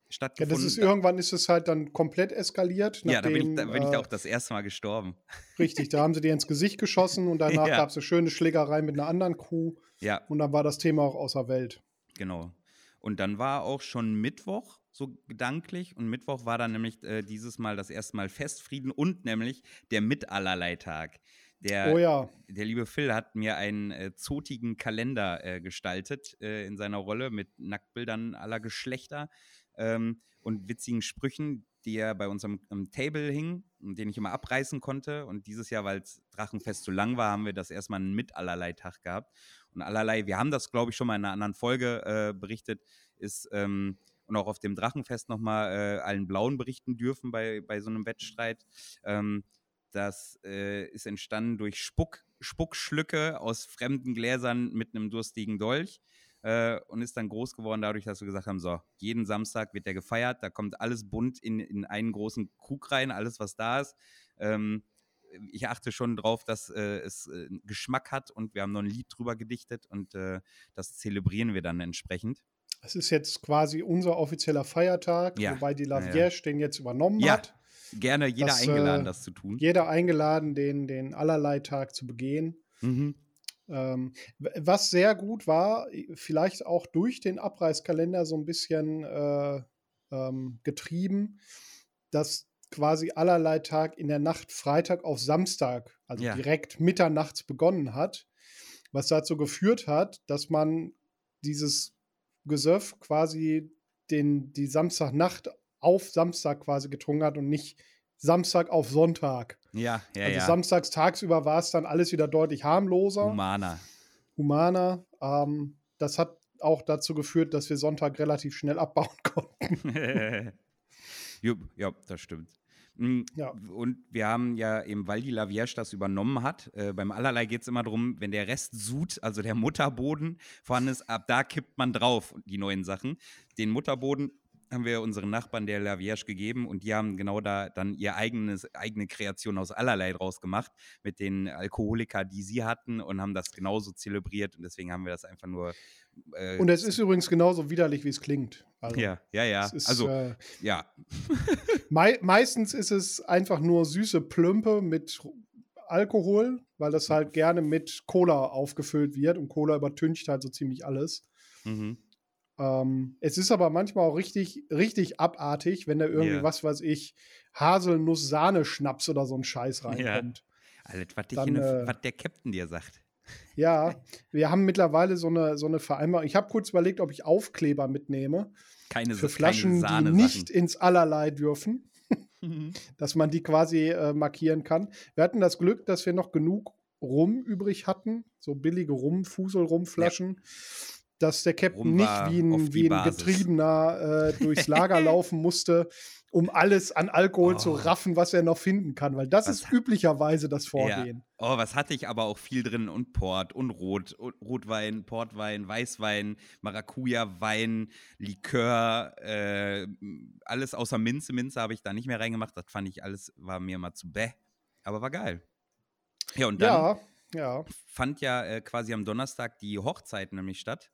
B: äh,
A: ja,
B: stattgefunden.
A: das ist irgendwann ist es halt dann komplett eskaliert.
B: Ja, da bin, ich, da bin ich
A: äh,
B: auch das erste Mal gestorben.
A: Richtig, da haben sie dir ins Gesicht geschossen und danach
B: Ja.
A: gab es eine schöne Schlägerei mit einer anderen Crew
B: Ja,
A: und dann war das Thema auch außer Welt.
B: genau. Und dann war auch schon Mittwoch so gedanklich und Mittwoch war dann nämlich äh, dieses Mal das erste Mal Festfrieden und nämlich der Mitallerlei-Tag. Der,
A: oh ja,
B: der liebe Phil hat mir einen äh, zotigen Kalender äh, gestaltet äh, in seiner Rolle mit Nacktbildern aller Geschlechter ähm, und witzigen Sprüchen, die er bei uns am, am Table hing und den ich immer abreißen konnte. Und dieses Jahr, weil es Drachenfest zu lang war, haben wir das erstmal mit allerlei Tag gehabt. Und allerlei, wir haben das, glaube ich, schon mal in einer anderen Folge äh, berichtet, ist ähm, und auch auf dem Drachenfest nochmal äh, allen Blauen berichten dürfen bei, bei so einem Wettstreit. Ähm, das äh, ist entstanden durch Spuck, Spuckschlücke aus fremden Gläsern mit einem durstigen Dolch äh, und ist dann groß geworden dadurch, dass wir gesagt haben, so, jeden Samstag wird der gefeiert, da kommt alles bunt in, in einen großen Krug rein, alles, was da ist. Ähm, ich achte schon drauf, dass äh, es äh, Geschmack hat und wir haben noch ein Lied drüber gedichtet und äh, das zelebrieren wir dann entsprechend.
A: es ist jetzt quasi unser offizieller Feiertag,
B: Ja,
A: wobei die
B: ja, ja.
A: Den jetzt übernommen
B: Ja,
A: hat.
B: Gerne jeder
A: Das,
B: eingeladen,
A: äh,
B: das zu tun.
A: Jeder eingeladen, den, den Allerlei-Tag zu begehen.
B: Mhm.
A: Ähm, was sehr gut war, vielleicht auch durch den Abreißkalender so ein bisschen äh, ähm, getrieben, dass quasi allerlei Tag in der Nacht Freitag auf Samstag, also
B: Ja.
A: direkt mitternachts begonnen hat, was dazu geführt hat, dass man dieses Gesöff quasi den, die Samstagnacht auf Samstag quasi getrunken hat und nicht Samstag auf Sonntag.
B: Ja, ja,
A: also
B: ja.
A: samstags tagsüber war es dann alles wieder deutlich harmloser
B: Humaner.
A: humaner. Ähm, das hat auch dazu geführt, dass wir Sonntag relativ schnell abbauen konnten.
B: Ja, das stimmt. Mm,
A: Ja.
B: Und wir haben ja eben, weil die Lavierge das übernommen hat, äh, beim Allerlei geht es immer darum, wenn der Rest Sud, also der Mutterboden vorhanden ist, ab da kippt man drauf, die neuen Sachen. Den Mutterboden haben wir unseren Nachbarn der Lavierge gegeben und die haben genau da dann ihr eigenes, eigene Kreation aus allerlei draus gemacht mit den Alkoholiker, die sie hatten und haben das genauso zelebriert und deswegen haben wir das einfach nur. Äh,
A: Und es ist übrigens genauso widerlich, wie es klingt. Also,
B: ja, ja, ja.
A: ist,
B: also,
A: äh,
B: ja,
A: mei meistens ist es einfach nur süße Plümpe mit Alkohol, weil das halt gerne mit Cola aufgefüllt wird und Cola übertüncht halt so ziemlich alles.
B: mhm.
A: Ähm, es ist aber manchmal auch richtig, richtig abartig, wenn da irgendwie,
B: Ja.
A: was weiß ich, Haselnuss-Sahne-Schnaps oder so ein Scheiß reinkommt.
B: Alles, was, dich
A: Dann,
B: in eine-
A: äh,
B: was der Captain dir sagt.
A: Ja, wir haben mittlerweile so eine, so eine Vereinbarung. Ich habe kurz überlegt, ob ich Aufkleber mitnehme,
B: Keine,
A: für
B: keine
A: Flaschen, die
B: Sahnesachen.
A: nicht ins Allerlei dürfen,
B: Mhm.
A: dass man die quasi äh, markieren kann. Wir hatten das Glück, dass wir noch genug Rum übrig hatten, so billige Rum, Fusel-Rumflaschen, dass der Captain nicht wie ein, wie ein. Getriebener äh, durchs Lager laufen musste, um alles an Alkohol zu
B: Oh.
A: raffen, was er noch finden kann, weil das
B: Was
A: ist üblicherweise das Vorgehen.
B: Oh, was hatte ich aber auch viel drin und Port und Rot, und Rotwein, Portwein, Weißwein, Maracuja-Wein, Likör, äh, alles außer Minze. Minze habe ich da nicht mehr reingemacht. Das fand ich alles, war mir mal zu bäh. Aber war geil. Ja, und dann
A: Ja, ja.
B: fand ja äh, quasi am Donnerstag die Hochzeit nämlich statt.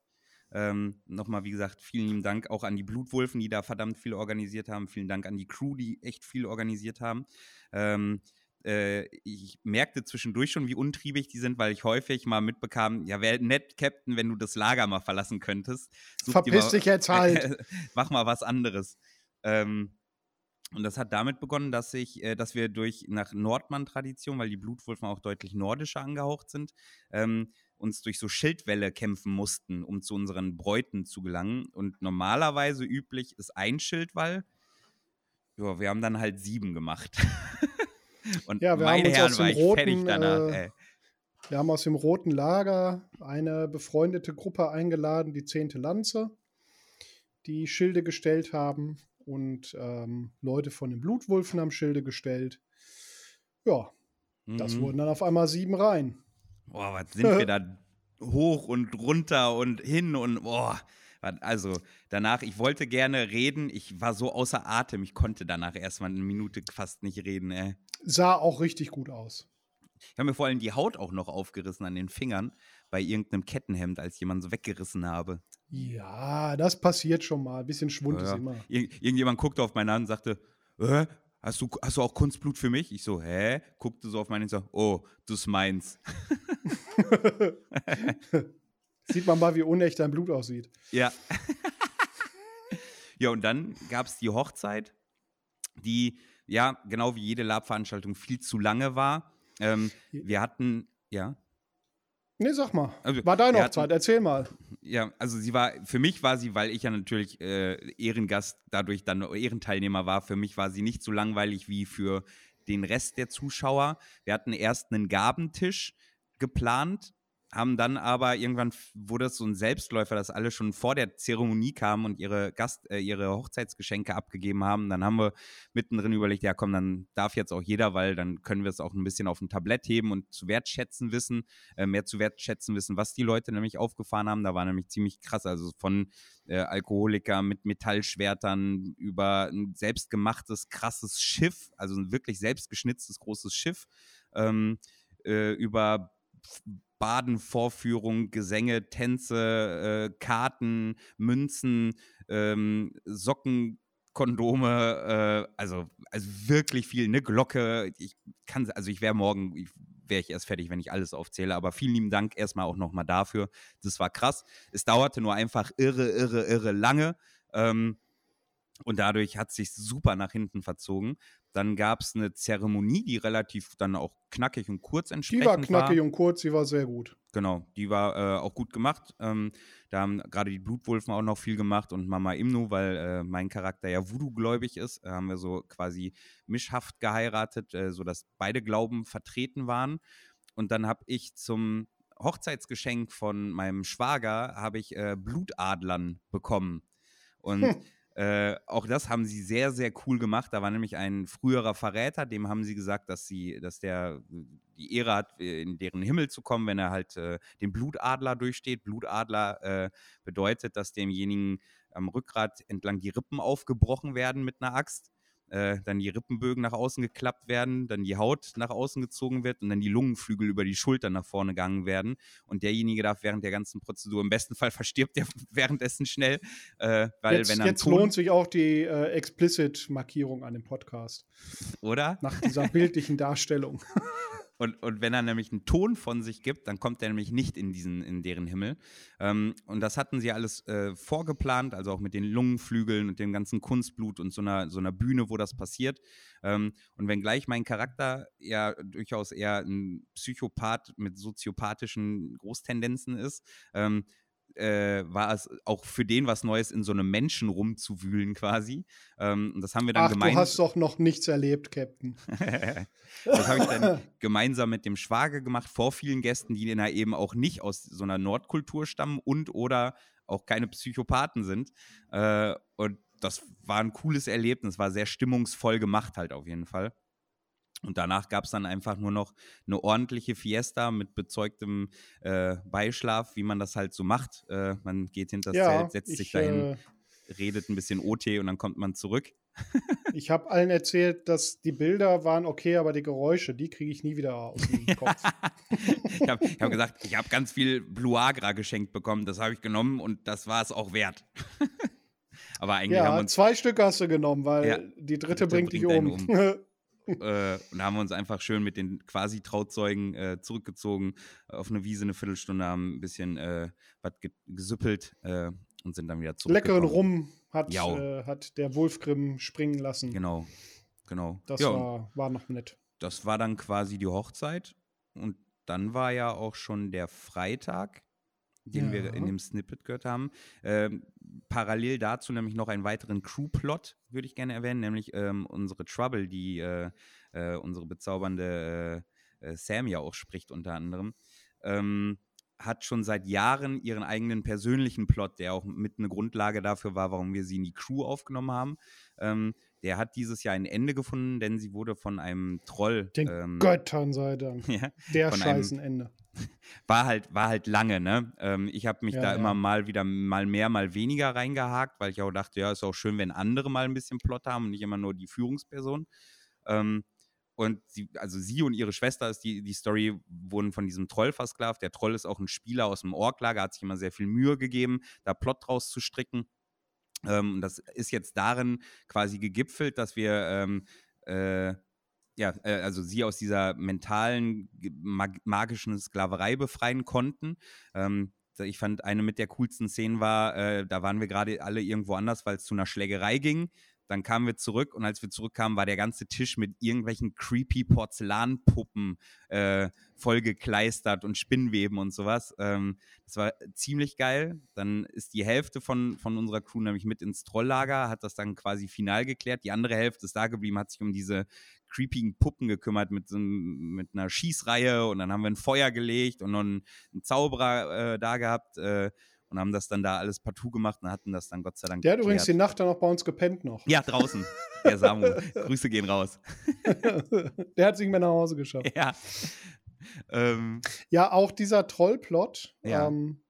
B: Ähm, Nochmal, wie gesagt, vielen lieben Dank auch an die Blutwolfen, die da verdammt viel organisiert haben. Vielen Dank an die Crew, die echt viel organisiert haben. Ähm, äh, ich merkte zwischendurch schon, wie untriebig die sind, weil ich häufig mal mitbekam, ja, wäre nett, Captain, wenn du das Lager mal verlassen könntest. Such
A: Verpiss
B: mal-
A: dich jetzt halt.
B: Mach mal was anderes. Ähm, und das hat damit begonnen, dass ich, äh, dass wir durch nach Nordmann-Tradition, weil die Blutwolfen auch deutlich nordischer angehaucht sind, ähm, uns durch so Schildwälle kämpfen mussten, um zu unseren Bräuten zu gelangen. Und normalerweise üblich ist ein Schildwall. Ja, wir haben dann halt sieben gemacht. Und
A: Ja, wir haben
B: meine Herren,
A: aus
B: war
A: dem
B: ich fertig
A: roten,
B: danach.
A: äh. Wir haben aus dem Roten Lager eine befreundete Gruppe eingeladen, die Zehnte Lanze, die Schilde gestellt haben und ähm, Leute von den Blutwulfen haben Schilde gestellt. Ja, das
B: Mhm.
A: wurden dann auf einmal sieben Reihen.
B: Boah, was sind wir da hoch und runter und hin und boah. Also danach, ich wollte gerne reden, ich war so außer Atem, ich konnte danach erstmal eine Minute fast nicht reden. Ey.
A: Sah auch richtig gut aus.
B: Ich habe mir vor allem die Haut auch noch aufgerissen an den Fingern bei irgendeinem Kettenhemd, als ich jemanden so weggerissen habe.
A: Ja, das passiert schon mal. Ein bisschen Schwund
B: Ja,
A: ist immer.
B: Ir irgendjemand guckte auf meine Hand und sagte, äh, hast, du, hast du auch Kunstblut für mich? Ich so, hä? Guckte so auf meine Hand und so, oh, das ist meins.
A: Sieht man mal, wie unecht dein Blut aussieht.
B: Ja. ja, und dann gab es die Hochzeit, die, ja, genau wie jede Lab-Veranstaltung viel zu lange war. Ähm, wir hatten, ja,
A: Nee, sag mal.
B: Also,
A: War deine Hochzeit,
B: hatten-
A: erzähl mal.
B: Ja, also sie war, für mich war sie, weil ich ja natürlich äh, Ehrengast, dadurch dann Ehrenteilnehmer war, für mich war sie nicht so langweilig wie für den Rest der Zuschauer. Wir hatten erst einen Gabentisch geplant, haben dann aber irgendwann wurde es so ein Selbstläufer, dass alle schon vor der Zeremonie kamen und ihre Gast, äh, ihre Hochzeitsgeschenke abgegeben haben. Dann haben wir mittendrin überlegt, ja komm, dann darf jetzt auch jeder, weil dann können wir es auch ein bisschen auf ein Tablett heben und zu wertschätzen wissen, äh, mehr zu wertschätzen wissen, was die Leute nämlich aufgefahren haben. Da war nämlich ziemlich krass, also von äh, Alkoholiker mit Metallschwertern über ein selbstgemachtes, krasses Schiff, also ein wirklich selbstgeschnitztes großes Schiff, ähm, äh, über Badenvorführung, Gesänge, Tänze, äh, Karten, Münzen, ähm, Socken, Kondome, äh, also, also wirklich viel, eine Glocke. Ich kann, also ich wäre morgen, wäre ich erst fertig, wenn ich alles aufzähle, aber vielen lieben Dank erstmal auch nochmal dafür. Das war krass. Es dauerte nur einfach irre, irre, irre lange. Ähm, und dadurch hat sich super nach hinten verzogen. Dann gab es eine Zeremonie, die relativ dann auch knackig und kurz
A: Die
B: entsprechend
A: war knackig und kurz, die war sehr gut.
B: Genau, die war äh, auch gut gemacht. Ähm, da haben gerade die Blutwolfen auch noch viel gemacht und Mama Imnu, weil äh, mein Charakter ja Voodoo-gläubig ist, äh, haben wir so quasi mischhaft geheiratet, äh, sodass beide Glauben vertreten waren. Und dann habe ich zum Hochzeitsgeschenk von meinem Schwager habe ich äh, Blutadlern bekommen. Und
A: Hm.
B: Äh, auch das haben sie sehr, sehr cool gemacht. Da war nämlich ein früherer Verräter, dem haben sie gesagt, dass sie, dass der die Ehre hat, äh, in deren Himmel zu kommen, wenn er halt äh, den Blutadler durchsteht. Blutadler äh, bedeutet, dass demjenigen am Rückgrat entlang die Rippen aufgebrochen werden mit einer Axt. Äh, dann die Rippenbögen nach außen geklappt werden, dann die Haut nach außen gezogen wird und dann die Lungenflügel über die Schultern nach vorne gegangen werden. Und derjenige darf während der ganzen Prozedur, im besten Fall verstirbt er währenddessen schnell, äh, weil
A: jetzt
B: wenn er
A: jetzt
B: Ton,
A: lohnt sich auch die äh, Explicit-Markierung an dem Podcast.
B: oder?
A: Nach dieser bildlichen Darstellung.
B: Und, und wenn er nämlich einen Ton von sich gibt, dann kommt er nämlich nicht in diesen, in deren Himmel. Ähm, und das hatten sie alles äh, vorgeplant, also auch mit den Lungenflügeln und dem ganzen Kunstblut und so einer, so einer Bühne, wo das passiert. Ähm, und wenngleich mein Charakter ja durchaus eher ein Psychopath mit soziopathischen Großtendenzen ist, ähm, äh, war es auch für den was Neues, in so einem Menschen rumzuwühlen quasi. Ähm, und das haben wir dann
A: Ach,
B: gemeinsam.
A: du hast doch noch nichts erlebt, Captain.
B: das habe ich dann gemeinsam mit dem Schwager gemacht, vor vielen Gästen, die dann eben auch nicht aus so einer Nordkultur stammen und oder auch keine Psychopathen sind. Äh, und das war ein cooles Erlebnis, war sehr stimmungsvoll gemacht halt auf jeden Fall. Und danach gab es dann einfach nur noch eine ordentliche Fiesta mit bezeugtem äh, Beischlaf, wie man das halt so macht. Äh, man geht hinter das
A: Ja,
B: Zelt, setzt sich
A: ich,
B: dahin,
A: äh,
B: redet ein bisschen OT und dann kommt man zurück.
A: Ich habe allen erzählt, dass die Bilder waren okay, aber die Geräusche, die kriege ich nie wieder aus dem Kopf.
B: ich habe hab gesagt, ich habe ganz viel Blue Agra geschenkt bekommen, das habe ich genommen und das war es auch wert. Aber eigentlich haben wir
A: ja,
B: uns
A: zwei Stück hast du genommen, weil
B: Ja,
A: die dritte
B: dritte
A: bringt dich
B: bringt
A: um.
B: Äh, und da haben wir uns einfach schön mit den quasi Trauzeugen äh, zurückgezogen auf eine Wiese eine Viertelstunde, haben ein bisschen äh, was ge gesüppelt äh, und sind dann wieder zurück.
A: Leckeren Rum hat, äh, hat der Wolfgrim springen lassen.
B: Genau, genau.
A: Das
B: ja,
A: war, war noch nett.
B: das war dann quasi die Hochzeit und dann war ja auch schon der Freitag, den wir
A: Ja.
B: in dem Snippet gehört haben. Ähm, parallel dazu nämlich noch einen weiteren Crew-Plot, würde ich gerne erwähnen, nämlich ähm, unsere Trouble, die äh, äh, unsere bezaubernde äh, äh, Sam ja auch spricht unter anderem. Ähm, hat schon seit Jahren ihren eigenen persönlichen Plot, der auch mit eine Grundlage dafür war, warum wir sie in die Crew aufgenommen haben. Ähm, der hat dieses Jahr ein Ende gefunden, denn sie wurde von einem Troll.
A: Den
B: ähm,
A: Göttern sei Dank.
B: ja,
A: Der
B: von einem-
A: Scheißenende.
B: war halt, war halt lange, ne? Ähm, ich habe mich
A: Ja,
B: da
A: ja.
B: immer mal wieder mal mehr, mal weniger reingehakt, weil ich auch dachte, ja, ist auch schön, wenn andere mal ein bisschen Plot haben und nicht immer nur die Führungsperson. Ähm, und sie, also sie und ihre Schwester ist die, die Story, wurden von diesem Troll versklavt. Der Troll ist auch ein Spieler aus dem Orklager, hat sich immer sehr viel Mühe gegeben, da Plot draus zu stricken. Ähm, und das ist jetzt darin quasi gegipfelt, dass wir ähm, äh, ja, äh, also sie aus dieser mentalen, magischen Sklaverei befreien konnten. Ähm, ich fand, eine mit der coolsten Szenen war, äh, da waren wir gerade alle irgendwo anders, weil es zu einer Schlägerei ging. Dann kamen wir zurück und als wir zurückkamen, war der ganze Tisch mit irgendwelchen creepy Porzellanpuppen äh, vollgekleistert und Spinnweben und sowas. Ähm, das war ziemlich geil. Dann ist die Hälfte von, von unserer Crew nämlich mit ins Trolllager, hat das dann quasi final geklärt. Die andere Hälfte ist da geblieben, hat sich um diese creepigen Puppen gekümmert mit, so mit einer Schießreihe und dann haben wir ein Feuer gelegt und noch einen, einen Zauberer äh, da gehabt äh, und haben das dann da alles partout gemacht und hatten das dann Gott sei Dank
A: Der hat übrigens die
B: geklärt.
A: Nacht dann auch bei uns gepennt noch.
B: Ja, draußen. Der Samu. Grüße gehen raus.
A: Der hat sich mehr nach Hause geschafft.
B: Ja. Ähm,
A: Ja, auch dieser Trollplot
B: Ja.
A: ähm,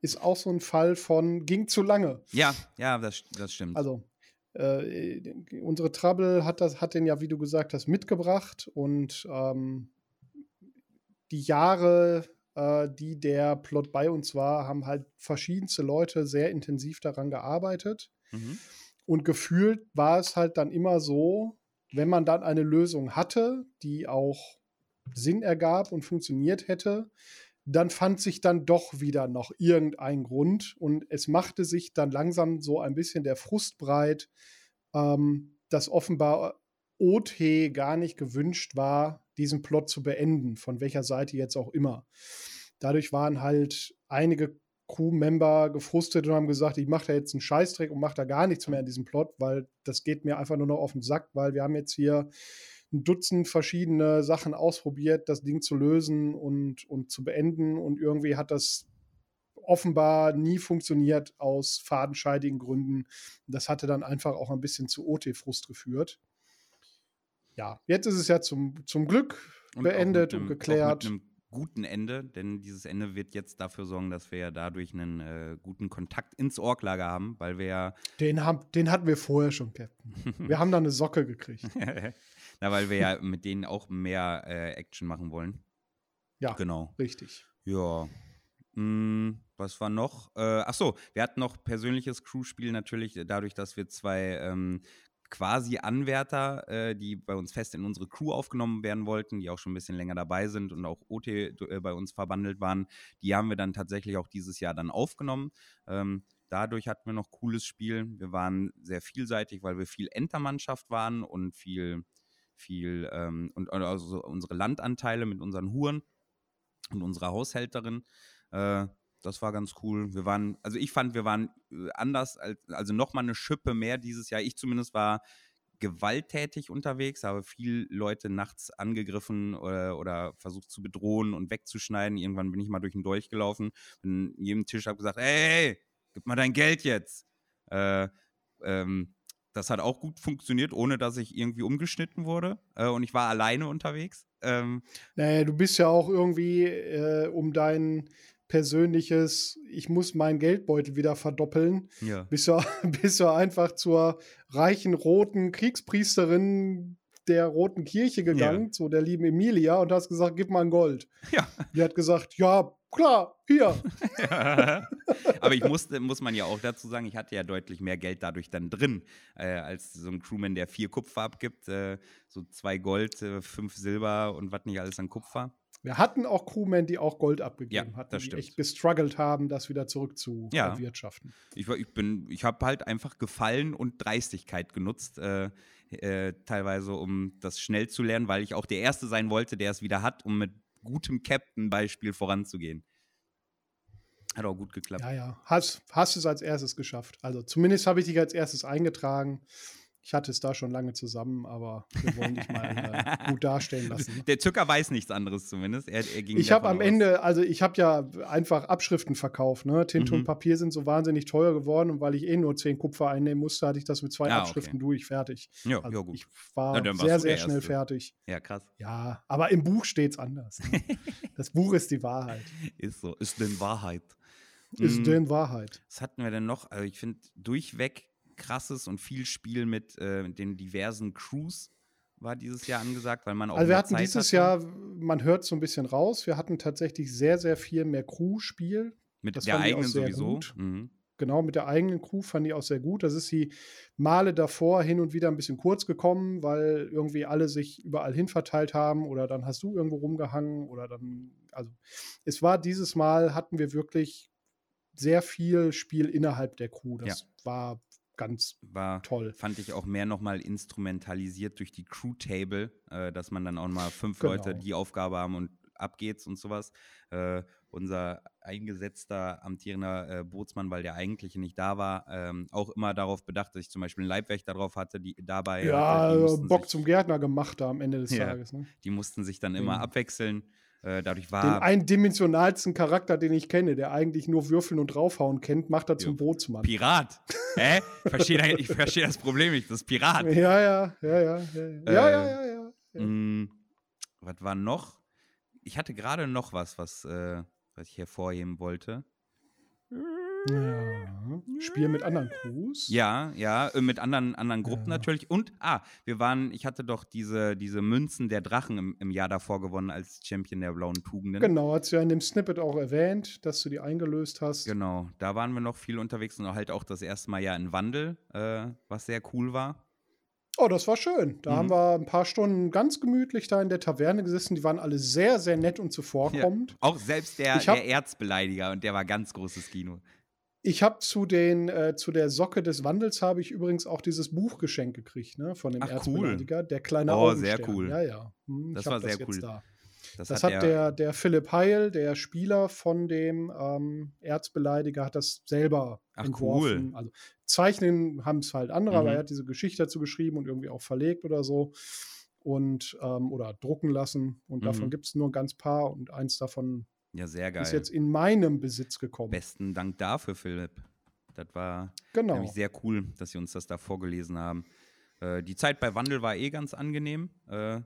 A: ist auch so ein Fall von ging zu lange.
B: ja, ja, das, das stimmt.
A: Also äh, unsere Trouble hat das, hat den ja, wie du gesagt hast, mitgebracht und ähm, die Jahre, äh, die der Plot bei uns war, haben halt verschiedenste Leute sehr intensiv daran gearbeitet.
B: mhm.
A: Und gefühlt war es halt dann immer so, wenn man dann eine Lösung hatte, die auch Sinn ergab und funktioniert hätte, dann fand sich dann doch wieder noch irgendein Grund und es machte sich dann langsam so ein bisschen der Frust breit, ähm, dass offenbar OT gar nicht gewünscht war, diesen Plot zu beenden, von welcher Seite jetzt auch immer. Dadurch waren halt einige Crew-Member gefrustet und haben gesagt, ich mache da jetzt einen Scheißdreck und mache da gar nichts mehr in diesem Plot, weil das geht mir einfach nur noch auf den Sack, weil wir haben jetzt hier ein Dutzend verschiedene Sachen ausprobiert, das Ding zu lösen und, und zu beenden und irgendwie hat das offenbar nie funktioniert aus fadenscheidigen Gründen. Das hatte dann einfach auch ein bisschen zu OT-Frust geführt. Ja, jetzt ist es ja zum, zum Glück
B: Und
A: beendet
B: mit
A: und
B: einem-
A: geklärt.
B: Auch mit einem guten Ende, denn dieses Ende wird jetzt dafür sorgen, dass wir ja dadurch einen äh, guten Kontakt ins Orklager haben, weil wir ja,
A: Den, haben, den hatten wir vorher schon, Captain. Wir haben da eine Socke gekriegt.
B: na, weil wir ja mit denen auch mehr äh, Action machen wollen.
A: Ja,
B: Genau.
A: richtig.
B: Ja. Hm, was war noch? Äh, ach so, wir hatten noch persönliches Crewspiel natürlich, dadurch, dass wir zwei ähm, quasi Anwärter, äh, die bei uns fest in unsere Crew aufgenommen werden wollten, die auch schon ein bisschen länger dabei sind und auch OT äh, bei uns verbandelt waren, die haben wir dann tatsächlich auch dieses Jahr dann aufgenommen. Ähm, dadurch hatten wir noch cooles Spiel. Wir waren sehr vielseitig, weil wir viel Entermannschaft waren und viel, viel, ähm, und also unsere Landanteile mit unseren Huren und unserer Haushälterin. Äh, das war ganz cool. Wir waren, also ich fand, wir waren äh, anders, als, also nochmal eine Schippe mehr dieses Jahr. Ich zumindest war gewalttätig unterwegs, habe viel Leute nachts angegriffen oder, oder versucht zu bedrohen und wegzuschneiden. Irgendwann bin ich mal durch den Dolch gelaufen, bin jedem Tisch habe gesagt, hey, gib mal dein Geld jetzt. Äh, ähm, das hat auch gut funktioniert, ohne dass ich irgendwie umgeschnitten wurde. Äh, und ich war alleine unterwegs. Ähm,
A: naja, du bist ja auch irgendwie äh, um dein persönliches, ich muss meinen Geldbeutel wieder verdoppeln,
B: ja.
A: bist, du, bist du einfach zur reichen roten Kriegspriesterin der Roten Kirche gegangen, ja. zu der lieben Emilia, und hast gesagt, gib mal ein Gold.
B: Ja.
A: Die hat gesagt, ja, klar, hier.
B: Aber ich musste, muss man ja auch dazu sagen, ich hatte ja deutlich mehr Geld dadurch dann drin, äh, als so ein Crewman, der vier Kupfer abgibt, äh, so zwei Gold, äh, fünf Silber und was nicht alles an Kupfer.
A: Wir hatten auch Crewmen, die auch Gold abgegeben
B: ja,
A: hatten,
B: das
A: die
B: stimmt.
A: echt gestruggelt haben, das wieder zurück zu
B: Ja.
A: erwirtschaften.
B: Ich, ich bin, ich habe halt einfach Gefallen und Dreistigkeit genutzt, äh, äh, teilweise, um das schnell zu lernen, weil ich auch der Erste sein wollte, der es wieder hat, um mit gutem Captain-Beispiel voranzugehen. Hat auch gut geklappt.
A: Ja, ja. Hast, hast es als erstes geschafft. Also zumindest habe ich dich als erstes eingetragen. Ich hatte es da schon lange zusammen, aber wir wollen dich mal äh, gut dastehen lassen.
B: Der Zucker weiß nichts anderes zumindest. Er, er ging
A: Ich habe am
B: aus.
A: Ende, also ich habe ja einfach Abschriften verkauft. Ne? Tinte
B: Mhm.
A: und Papier sind so wahnsinnig teuer geworden und weil ich eh nur 10 Kupfer einnehmen musste, hatte ich das mit zwei
B: Ah, okay.
A: Abschriften durch, fertig.
B: Ja,
A: Also
B: ja, gut.
A: ich war
B: Na,
A: sehr, sehr schnell fertig.
B: Ja, krass.
A: Ja, aber im Buch steht es anders. Ne? das Buch ist die Wahrheit.
B: Ist so. Ist denn Wahrheit.
A: Ist
B: Mm,
A: denn Wahrheit.
B: Was hatten wir denn noch? Also ich finde durchweg krasses und viel Spiel mit äh, den diversen Crews war dieses Jahr angesagt, weil man auch
A: Also wir hatten
B: Zeit
A: dieses
B: hatte.
A: Jahr, man hört so ein bisschen raus, wir hatten tatsächlich sehr, sehr viel mehr Crew-Spiel.
B: mit
A: das
B: der
A: fand ich auch
B: eigenen
A: sehr
B: sowieso.
A: gut.
B: Mhm.
A: Genau, mit der eigenen Crew fand ich auch sehr gut. Das ist die Male davor hin und wieder ein bisschen kurz gekommen, weil irgendwie alle sich überall hin verteilt haben oder dann hast du irgendwo rumgehangen oder dann, also es war dieses Mal, hatten wir wirklich sehr viel Spiel innerhalb der Crew. Das war ganz
B: War
A: toll.
B: fand ich auch mehr nochmal instrumentalisiert durch die Crew-Table, äh, dass man dann auch mal fünf
A: Genau.
B: Leute die Aufgabe haben und ab geht's und sowas. Äh, unser eingesetzter amtierender äh, Bootsmann, weil der eigentliche nicht da war, ähm, auch immer darauf bedacht, dass ich zum Beispiel einen Leibwächter drauf hatte, die dabei
A: Ja,
B: hatte, die,
A: Bock
B: sich,
A: zum Gärtner gemacht da am Ende des
B: Ja.
A: Tages. Ne?
B: die mussten sich dann immer
A: Den-
B: abwechseln. Äh, dadurch
A: Den
B: war
A: eindimensionalsten Charakter, den ich kenne, der eigentlich nur Würfeln und draufhauen kennt, macht er zum
B: Jo.
A: Bootsmann.
B: Pirat. Hä? Ich verstehe verstehe das Problem nicht. Das ist Pirat.
A: Ja, ja, ja, ja, ja, ja,
B: Äh,
A: ja, ja, ja, ja.
B: Mm, was war noch? Ich hatte gerade noch was, was, äh, was ich hervorheben wollte.
A: Ja. Spiel mit anderen Crews.
B: Ja, ja, äh, mit anderen, anderen Gruppen
A: Ja.
B: natürlich. Und, ah, wir waren, ich hatte doch diese, diese Münzen der Drachen im, im Jahr davor gewonnen als Champion der blauen Tugenden.
A: Genau, hast du ja in dem Snippet auch erwähnt, dass du die eingelöst hast.
B: Genau, da waren wir noch viel unterwegs und halt auch das erste Mal ja in Wandel, äh, was sehr cool war.
A: Oh, das war schön. Da
B: Mhm.
A: haben wir ein paar Stunden ganz gemütlich da in der Taverne gesessen. Die waren alle sehr, sehr nett und zuvorkommend.
B: Auch selbst der,
A: hab-
B: der Erzbeleidiger und der war ganz großes Kino.
A: Ich habe zu den äh, zu der Socke des Wandels habe ich übrigens auch dieses Buch geschenkt gekriegt, ne, von dem
B: Ach, cool.
A: Erzbeleidiger, der kleine
B: Oh, sehr cool.
A: Ja, ja. Hm,
B: Das
A: ich hab
B: war sehr
A: jetzt
B: cool.
A: Da.
B: Das,
A: Das hat der, der Philipp Heil, der Spieler von dem ähm, Erzbeleidiger, hat das selber
B: Ach,
A: entworfen. Also zeichnen haben es halt andere, aber
B: Mhm.
A: er hat diese Geschichte dazu geschrieben und irgendwie auch verlegt oder so. Und ähm, oder drucken lassen. Und davon
B: Mhm.
A: gibt es nur ein ganz paar und eins davon
B: ja, sehr geil.
A: ist jetzt in meinem Besitz gekommen.
B: Besten Dank dafür, Philipp. Das war
A: genau.
B: nämlich sehr cool, dass Sie uns das da vorgelesen haben. Äh, die Zeit bei Wandel war eh ganz angenehm. Äh,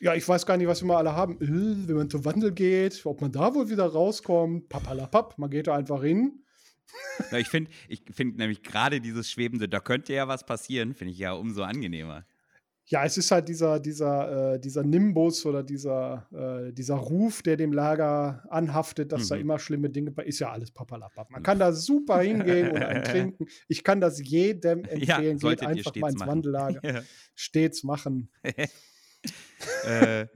A: Ja, ich weiß gar nicht, was wir mal alle haben. Äh, wenn man zum Wandel geht, ob man da wohl wieder rauskommt. Papalapap, man geht da einfach hin.
B: na, ich finde ich find nämlich gerade dieses Schwebende, da könnte ja was passieren, finde ich ja umso angenehmer.
A: Ja, es ist halt dieser, dieser, äh, dieser Nimbus oder dieser, äh, dieser Ruf, der dem Lager anhaftet, dass da
B: Mhm.
A: immer schlimme Dinge bei ist ja alles papalapap. Man kann da super hingehen und einen trinken. Ich kann das jedem empfehlen. Geht
B: solltet ihr
A: einfach mal ins
B: machen.
A: Wandellager.
B: Ja.
A: Stets machen.
B: äh,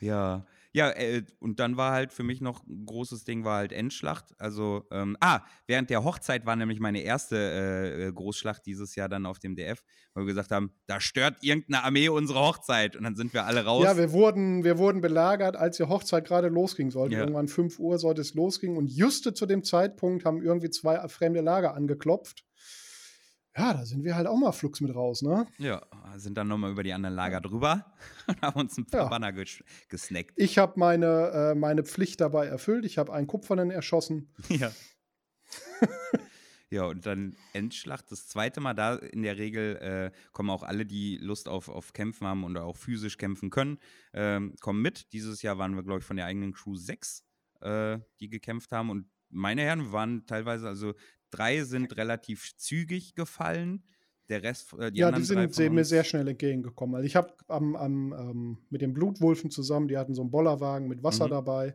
B: ja, Ja, äh, und dann war halt für mich noch ein großes Ding, war halt Endschlacht. Also, ähm, ah, während der Hochzeit war nämlich meine erste äh, äh Großschlacht dieses Jahr dann auf dem DF, weil wir gesagt haben, da stört irgendeine Armee unsere Hochzeit. Und dann sind wir alle raus.
A: Ja, wir wurden, wir wurden belagert, als die Hochzeit gerade losging sollte.
B: Ja.
A: Irgendwann 5 Uhr sollte es losgehen. Und juste zu dem Zeitpunkt haben irgendwie zwei fremde Lager angeklopft. Ja, da sind wir halt auch mal flugs mit raus, ne?
B: Ja, sind dann nochmal über die anderen Lager drüber und haben uns ein paar
A: Ja.
B: Banner ges gesnackt.
A: Ich habe meine, äh, meine Pflicht dabei erfüllt. Ich habe einen Kupfernen erschossen.
B: Ja. ja, und dann Endschlacht, das zweite Mal da in der Regel äh, kommen auch alle, die Lust auf, auf Kämpfen haben und auch physisch kämpfen können, ähm, kommen mit. Dieses Jahr waren wir, glaube ich, von der eigenen Crew sechs, äh, die gekämpft haben. Und meine Herren, wir waren teilweise, also drei sind relativ zügig gefallen. Der Rest, äh, die
A: ja,
B: anderen
A: die sind mir sehr schnell entgegengekommen. Also ich habe am, am, ähm, mit den Blutwulfen zusammen, die hatten so einen Bollerwagen mit Wasser
B: Mhm.
A: dabei.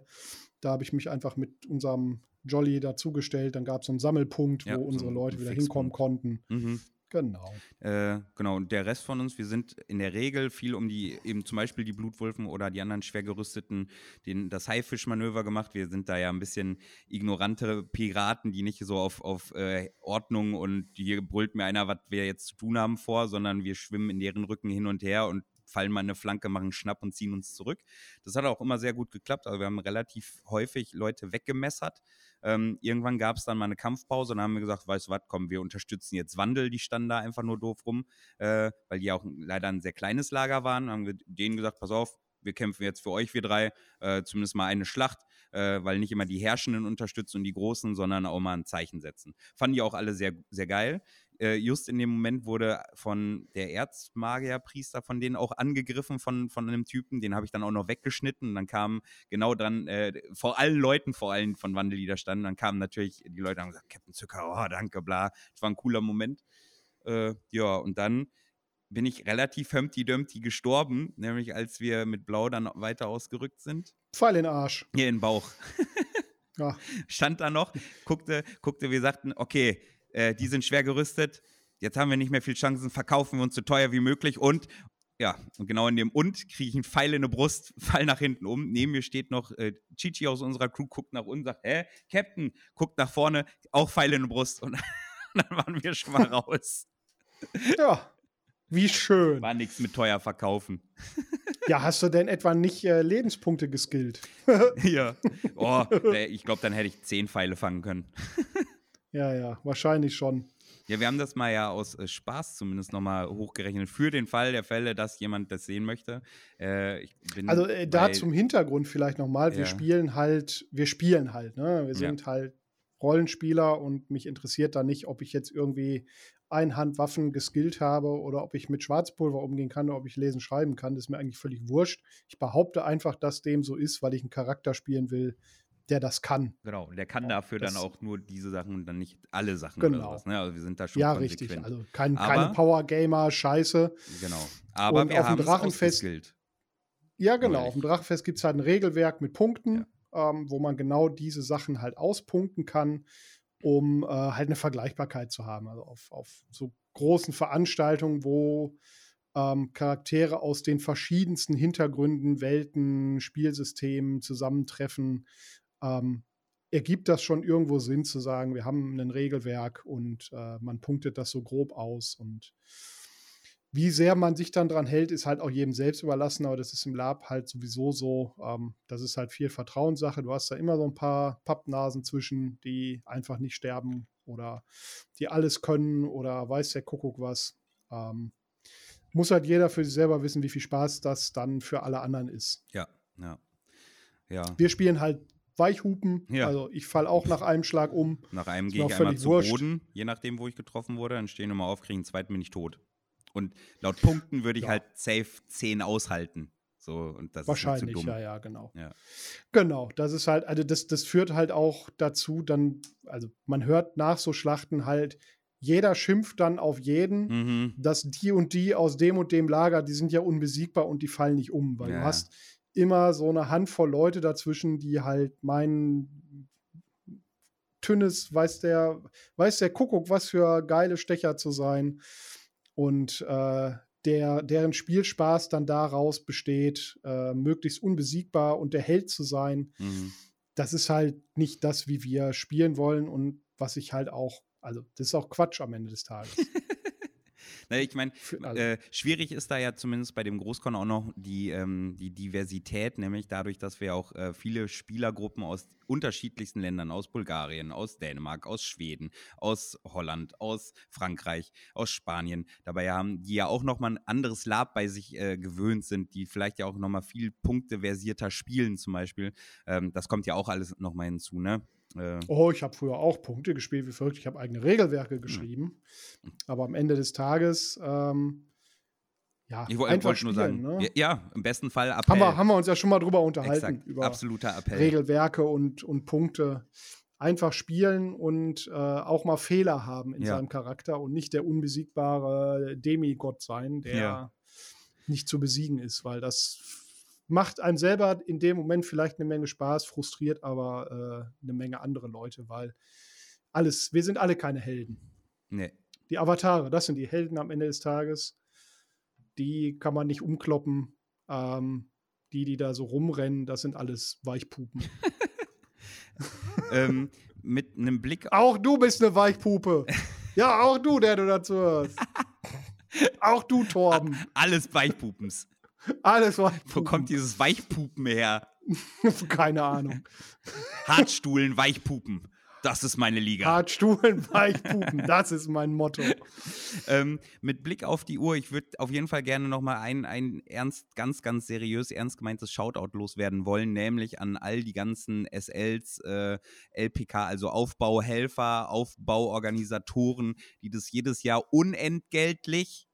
A: Da habe ich mich einfach mit unserem Jolly dazugestellt. Dann gab es so einen Sammelpunkt,
B: Ja,
A: wo
B: so
A: unsere Leute wieder
B: Fixpunkt.
A: hinkommen konnten.
B: Mhm.
A: Genau.
B: Äh, genau, und der Rest von uns, wir sind in der Regel viel um die, eben zum Beispiel die Blutwulfen oder die anderen schwer gerüsteten, den, das Haifischmanöver gemacht. Wir sind da ja ein bisschen ignorante Piraten, die nicht so auf, auf äh, Ordnung und hier brüllt mir einer, was wir jetzt zu tun haben vor, sondern wir schwimmen in deren Rücken hin und her und fallen mal eine Flanke, machen Schnapp und ziehen uns zurück. Das hat auch immer sehr gut geklappt. Also wir haben relativ häufig Leute weggemessert. Ähm, irgendwann gab es dann mal eine Kampfpause und dann haben wir gesagt, weißt du was, komm, wir unterstützen jetzt Wandel, die standen da einfach nur doof rum, äh, weil die auch leider ein sehr kleines Lager waren. Dann haben wir denen gesagt, pass auf, wir kämpfen jetzt für euch, wir drei, äh, zumindest mal eine Schlacht, äh, weil nicht immer die Herrschenden unterstützen und die Großen, sondern auch mal ein Zeichen setzen. Fanden die auch alle sehr, sehr geil. Äh, just in dem Moment wurde von der Erzmagierpriester von denen auch angegriffen von, von einem Typen, den habe ich dann auch noch weggeschnitten und dann kam genau dann, äh, vor allen Leuten, vor allem von Wandel, die da standen, dann kamen natürlich die Leute und haben gesagt, Captain Zucker, oh, danke, bla. Das war ein cooler Moment. Äh, ja, und dann bin ich relativ Humpty Dumpty gestorben, nämlich als wir mit Blau dann weiter ausgerückt sind.
A: Pfeil in den Arsch.
B: Hier in den Bauch.
A: Ja.
B: Stand da noch, guckte, guckte, wir sagten, okay, äh, die sind schwer gerüstet, jetzt haben wir nicht mehr viel Chancen, verkaufen wir uns so teuer wie möglich und ja, und genau in dem Und kriege ich einen Pfeil in die Brust, fall nach hinten um. Neben mir steht noch äh, Chichi aus unserer Crew, guckt nach unten, sagt, hä, Captain, guckt nach vorne, auch Pfeil in die Brust. Und dann waren wir schon mal raus.
A: ja. Wie schön.
B: War nichts mit teuer verkaufen.
A: Ja, hast du denn etwa nicht äh, Lebenspunkte geskillt?
B: ja. Oh, ich glaube, dann hätte ich zehn Pfeile fangen können.
A: Ja, ja, wahrscheinlich schon.
B: Ja, wir haben das mal ja aus äh, Spaß zumindest nochmal hochgerechnet. Für den Fall der Fälle, dass jemand das sehen möchte. Äh,
A: Also äh, da zum Hintergrund vielleicht nochmal, wir
B: Ja.
A: spielen halt, wir spielen halt, ne? Wir
B: Ja.
A: sind halt Rollenspieler und mich interessiert da nicht, ob ich jetzt irgendwie Einhandwaffen geskillt habe oder ob ich mit Schwarzpulver umgehen kann oder ob ich lesen, schreiben kann. Das ist mir eigentlich völlig wurscht. Ich behaupte einfach, dass dem so ist, weil ich einen Charakter spielen will, der das kann.
B: Genau, der kann
A: Ja,
B: dafür dann
A: das-
B: auch nur diese Sachen und dann nicht alle Sachen
A: Genau.
B: oder sowas. Ne? Also wir sind da schon
A: Ja,
B: konsequent.
A: richtig. Also kein,
B: Aber-
A: keine Power-Gamer, Scheiße.
B: Genau. Aber
A: Und
B: wir
A: auf dem
B: haben es
A: Drachenfest-. Ja, genau.
B: Neulich.
A: Auf dem Drachenfest gibt es halt ein Regelwerk mit Punkten, ähm, wo man genau diese Sachen halt auspunkten kann, um äh, halt eine Vergleichbarkeit zu haben. Also auf, auf so großen Veranstaltungen, wo ähm, Charaktere aus den verschiedensten Hintergründen, Welten, Spielsystemen zusammentreffen, ähm, ergibt das schon irgendwo Sinn zu sagen, wir haben ein Regelwerk und äh, man punktet das so grob aus und wie sehr man sich dann dran hält, ist halt auch jedem selbst überlassen, aber das ist im Lab halt sowieso so. Ähm, das ist halt viel Vertrauenssache. Du hast da immer so ein paar Pappnasen zwischen, die einfach nicht sterben oder die alles können oder weiß der Kuckuck was. Ähm, muss halt jeder für sich selber wissen, wie viel Spaß das dann für alle anderen ist.
B: Ja, ja. Ja,
A: Wir spielen halt Weichhupen,
B: Ja.
A: also ich falle auch nach einem Schlag um.
B: nach einem gehe ich einmal zu
A: wurscht.
B: Boden, je nachdem, wo ich getroffen wurde. Dann stehen wir mal auf, kriegen einen zweiten, bin ich tot. Und laut Punkten würde ich
A: Ja.
B: halt safe 10 aushalten. So, und das ist
A: Wahrscheinlich, ja, ja, genau.
B: Ja.
A: Genau, das ist halt, also das, das führt halt auch dazu, dann, also man hört nach so Schlachten halt, jeder schimpft dann auf jeden,
B: Mhm.
A: dass die und die aus dem und dem Lager, die sind ja unbesiegbar und die fallen nicht um, weil
B: Ja.
A: du hast immer so eine Handvoll Leute dazwischen, die halt meinen Tünnes, weiß der, weiß der Kuckuck, was für geile Stecher zu sein. Und äh, der, deren Spielspaß dann daraus besteht, äh, möglichst unbesiegbar und der Held zu sein.
B: Mhm.
A: Das ist halt nicht das, wie wir spielen wollen und was ich halt auch, also das ist auch Quatsch am Ende des Tages.
B: Ne, ich meine, äh, schwierig ist da ja zumindest bei dem Großkon auch noch die, ähm, die Diversität, nämlich dadurch, dass wir auch äh, viele Spielergruppen aus unterschiedlichsten Ländern, aus Bulgarien, aus Dänemark, aus Schweden, aus Holland, aus Frankreich, aus Spanien dabei haben, die ja auch nochmal ein anderes Lab bei sich äh, gewöhnt sind, die vielleicht ja auch nochmal viel Punkte versierter spielen zum Beispiel. Ähm, das kommt ja auch alles nochmal hinzu, ne? Äh,
A: Oh, ich habe früher auch Punkte gespielt wie verrückt. Ich habe eigene Regelwerke geschrieben. Aber am Ende des Tages, ähm, ja,
B: ich wollte nur sagen,
A: ne?
B: ja, ja, im besten Fall Appell.
A: haben, wir, haben wir uns ja schon mal drüber unterhalten.
B: Exakt,
A: Über
B: absoluter Appell.
A: Regelwerke und, und Punkte. Einfach spielen und äh, auch mal Fehler haben in
B: Ja.
A: seinem Charakter und nicht der unbesiegbare Demigott sein, der
B: Ja.
A: nicht zu besiegen ist, weil das macht einem selber in dem Moment vielleicht eine Menge Spaß, frustriert aber äh, eine Menge andere Leute, weil alles, wir sind alle keine Helden.
B: Nee.
A: Die Avatare, das sind die Helden am Ende des Tages. Die kann man nicht umkloppen. Ähm, die, die da so rumrennen, das sind alles Weichpupen.
B: ähm, mit einem Blick
A: Auch du bist eine Weichpupe. Ja, auch du, der du dazu hörst. Auch du, Torben.
B: alles Weichpupens.
A: Alles
B: Wo
A: Weichpupen.
B: kommt dieses Weichpupen her?
A: Keine Ahnung.
B: Hartstuhlen, Weichpupen. Das ist meine Liga.
A: Hartstuhlen, Weichpupen. Das ist mein Motto.
B: Ähm, mit Blick auf die Uhr, ich würde auf jeden Fall gerne nochmal ein, ein ernst, ganz, ganz seriös, ernst gemeintes Shoutout loswerden wollen, nämlich an all die ganzen SLs, äh, LPK, also Aufbauhelfer, Aufbauorganisatoren, die das jedes Jahr unentgeltlich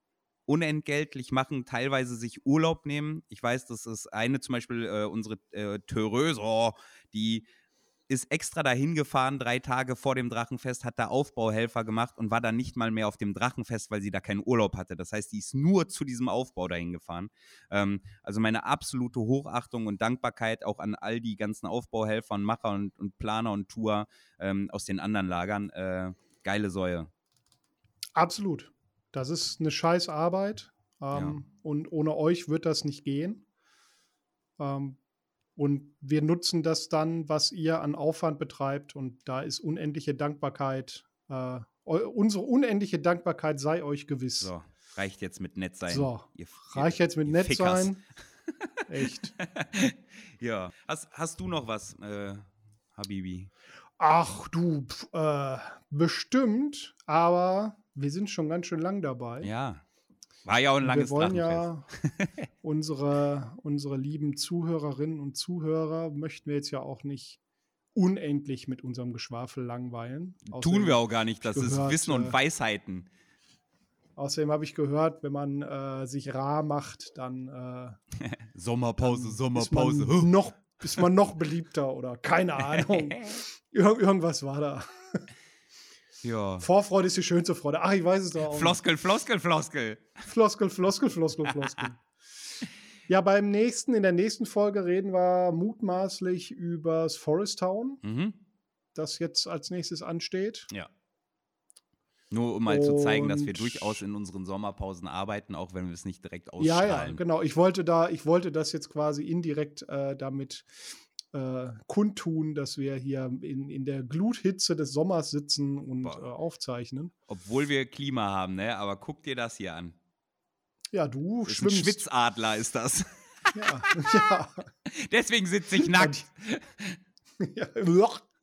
B: unentgeltlich machen, teilweise sich Urlaub nehmen. Ich weiß, das ist eine zum Beispiel äh, unsere äh, Therese, die ist extra dahin gefahren, drei Tage vor dem Drachenfest, hat da Aufbauhelfer gemacht und war dann nicht mal mehr auf dem Drachenfest, weil sie da keinen Urlaub hatte. Das heißt, die ist nur zu diesem Aufbau dahin gefahren. Ähm, also meine absolute Hochachtung und Dankbarkeit auch an all die ganzen Aufbauhelfer und Macher und, und Planer und Tour ähm, aus den anderen Lagern. Äh, geile Säue.
A: Absolut. Das ist eine scheiß Arbeit. Ähm,
B: Ja.
A: Und ohne euch wird das nicht gehen. Ähm, und wir nutzen das dann, was ihr an Aufwand betreibt. Und da ist unendliche Dankbarkeit. Äh, unsere unendliche Dankbarkeit sei euch gewiss.
B: So, reicht jetzt mit nett sein.
A: So,
B: ihr,
A: Reicht jetzt mit nett
B: Fickers.
A: sein. Echt.
B: ja. Hast, hast du noch was, äh, Habibi?
A: Ach du, pf, äh, bestimmt. Aber wir sind schon ganz schön lang dabei.
B: Ja. War ja auch ein langes
A: wir wollen ja unsere, unsere lieben Zuhörerinnen und Zuhörer möchten wir jetzt ja auch nicht unendlich mit unserem Geschwafel langweilen.
B: Tun wir auch gar nicht. Das ist
A: gehört,
B: Wissen und
A: äh,
B: Weisheiten.
A: Außerdem habe ich gehört, wenn man äh, sich rar macht, dann äh,
B: Sommerpause,
A: ist
B: Sommerpause.
A: man noch, ist man noch beliebter oder keine Ahnung. Ir irgendwas war da.
B: Ja.
A: Vorfreude ist die schönste Freude. Ach, ich weiß es doch auch.
B: Floskel, Floskel, Floskel.
A: Floskel, Floskel, Floskel, Floskel. ja, beim nächsten, in der nächsten Folge reden wir mutmaßlich übers Forest Town,
B: Mhm.
A: das jetzt als nächstes ansteht.
B: Ja. Nur um mal zu zeigen, dass wir
A: Und-
B: durchaus in unseren Sommerpausen arbeiten, auch wenn wir es nicht direkt
A: Ja,
B: ausstrahlen.
A: ja, genau. Ich wollte da, ich wollte das jetzt quasi indirekt äh, damit äh, kundtun, dass wir hier in, in der Gluthitze des Sommers sitzen und äh, aufzeichnen.
B: Obwohl wir Klima haben, ne? Aber guck dir das hier an.
A: Ja, du
B: ist ein
A: schwimmst.
B: Schwitzadler ist das.
A: Ja, ja.
B: Deswegen sitze ich nackt.
A: ja.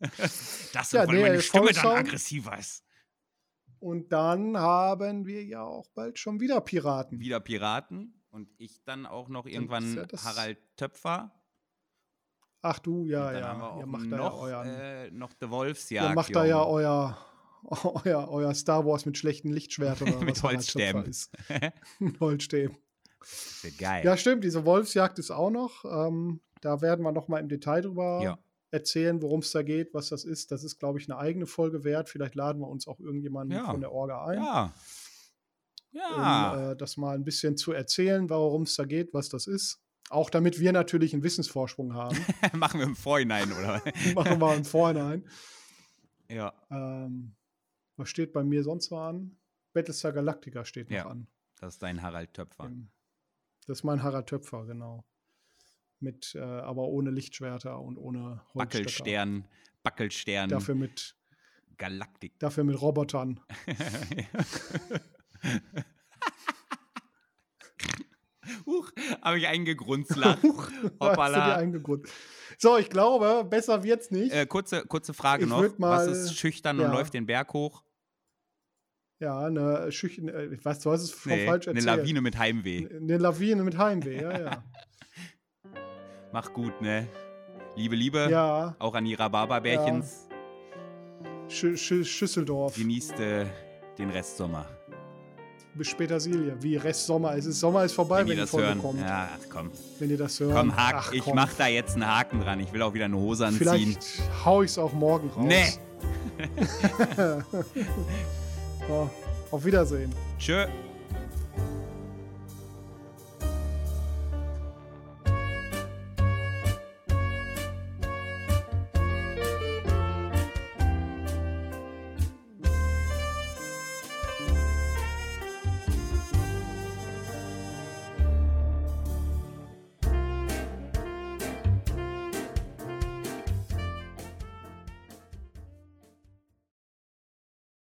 B: Das
A: Ja,
B: ist, weil
A: nee,
B: meine Stimme dann aggressiver ist.
A: Und dann haben wir ja auch bald schon wieder Piraten.
B: Wieder Piraten. Und ich dann auch noch irgendwann
A: ja
B: Harald Töpfer.
A: Ach du, ja,
B: dann haben wir
A: ja.
B: auch
A: Ihr macht da ja
B: noch,
A: euren.
B: äh, noch The Wolfsjagd.
A: ihr macht da ja euer, euer, euer Star Wars mit schlechten Lichtschwertern oder
B: Mit Holzstäben.
A: Ist. Mit Holzstäben.
B: Das wär geil.
A: Ja, stimmt, diese Wolfsjagd ist auch noch. Ähm, da werden wir noch mal im Detail drüber
B: Ja.
A: erzählen, worum es da geht, was das ist. Das ist, glaube ich, eine eigene Folge wert. Vielleicht laden wir uns auch irgendjemanden
B: Ja.
A: von der Orga ein,
B: Ja. Ja.
A: um äh, das mal ein bisschen zu erzählen, worum es da geht, was das ist. Auch damit wir natürlich einen Wissensvorsprung haben.
B: Machen wir im Vorhinein, oder?
A: Machen wir im Vorhinein.
B: ja.
A: Ähm, was steht bei mir sonst so an? Battlestar Galactica steht noch
B: Ja.
A: an.
B: Das ist dein Harald Töpfer.
A: Das ist mein Harald Töpfer, genau. Mit, äh, aber ohne Lichtschwerter und ohne Holzstöcker.
B: Backelstern, Backelstern,
A: Dafür mit,
B: Galaktik.
A: dafür mit Robotern.
B: Huch, habe ich
A: dir
B: Hoppala.
A: eingegrunzt. So, ich glaube, besser wird's nicht.
B: Äh, kurze, kurze Frage
A: Ich
B: noch.
A: würd
B: Was
A: mal-
B: ist schüchtern
A: ja.
B: und läuft den Berg hoch?
A: ja, eine Schüchen, äh, ich weiß, du hast es
B: Nee,
A: falsch
B: eine
A: erzählt.
B: Lawine mit Heimweh.
A: Eine Lawine mit Heimweh, ja, ja.
B: Mach gut, ne? Liebe, Liebe.
A: ja,
B: Auch an die Rhabarberbärchens.
A: Schü Schü Schüsseldorf.
B: Genießt äh, den Restsommer.
A: Bis später, Silje. Wie Rest Sommer. Es ist Sommer ist vorbei,
B: Wenn
A: wenn,
B: die
A: Folge
B: hören.
A: kommt.
B: Ja, ach komm.
A: Wenn ihr das hört.
B: Komm, Haken.
A: Ach,
B: ich
A: komm.
B: mach da jetzt einen Haken dran. Ich will auch wieder eine Hose anziehen.
A: Vielleicht hau ich's auch morgen raus.
B: Nee.
A: So, auf Wiedersehen.
B: Tschö.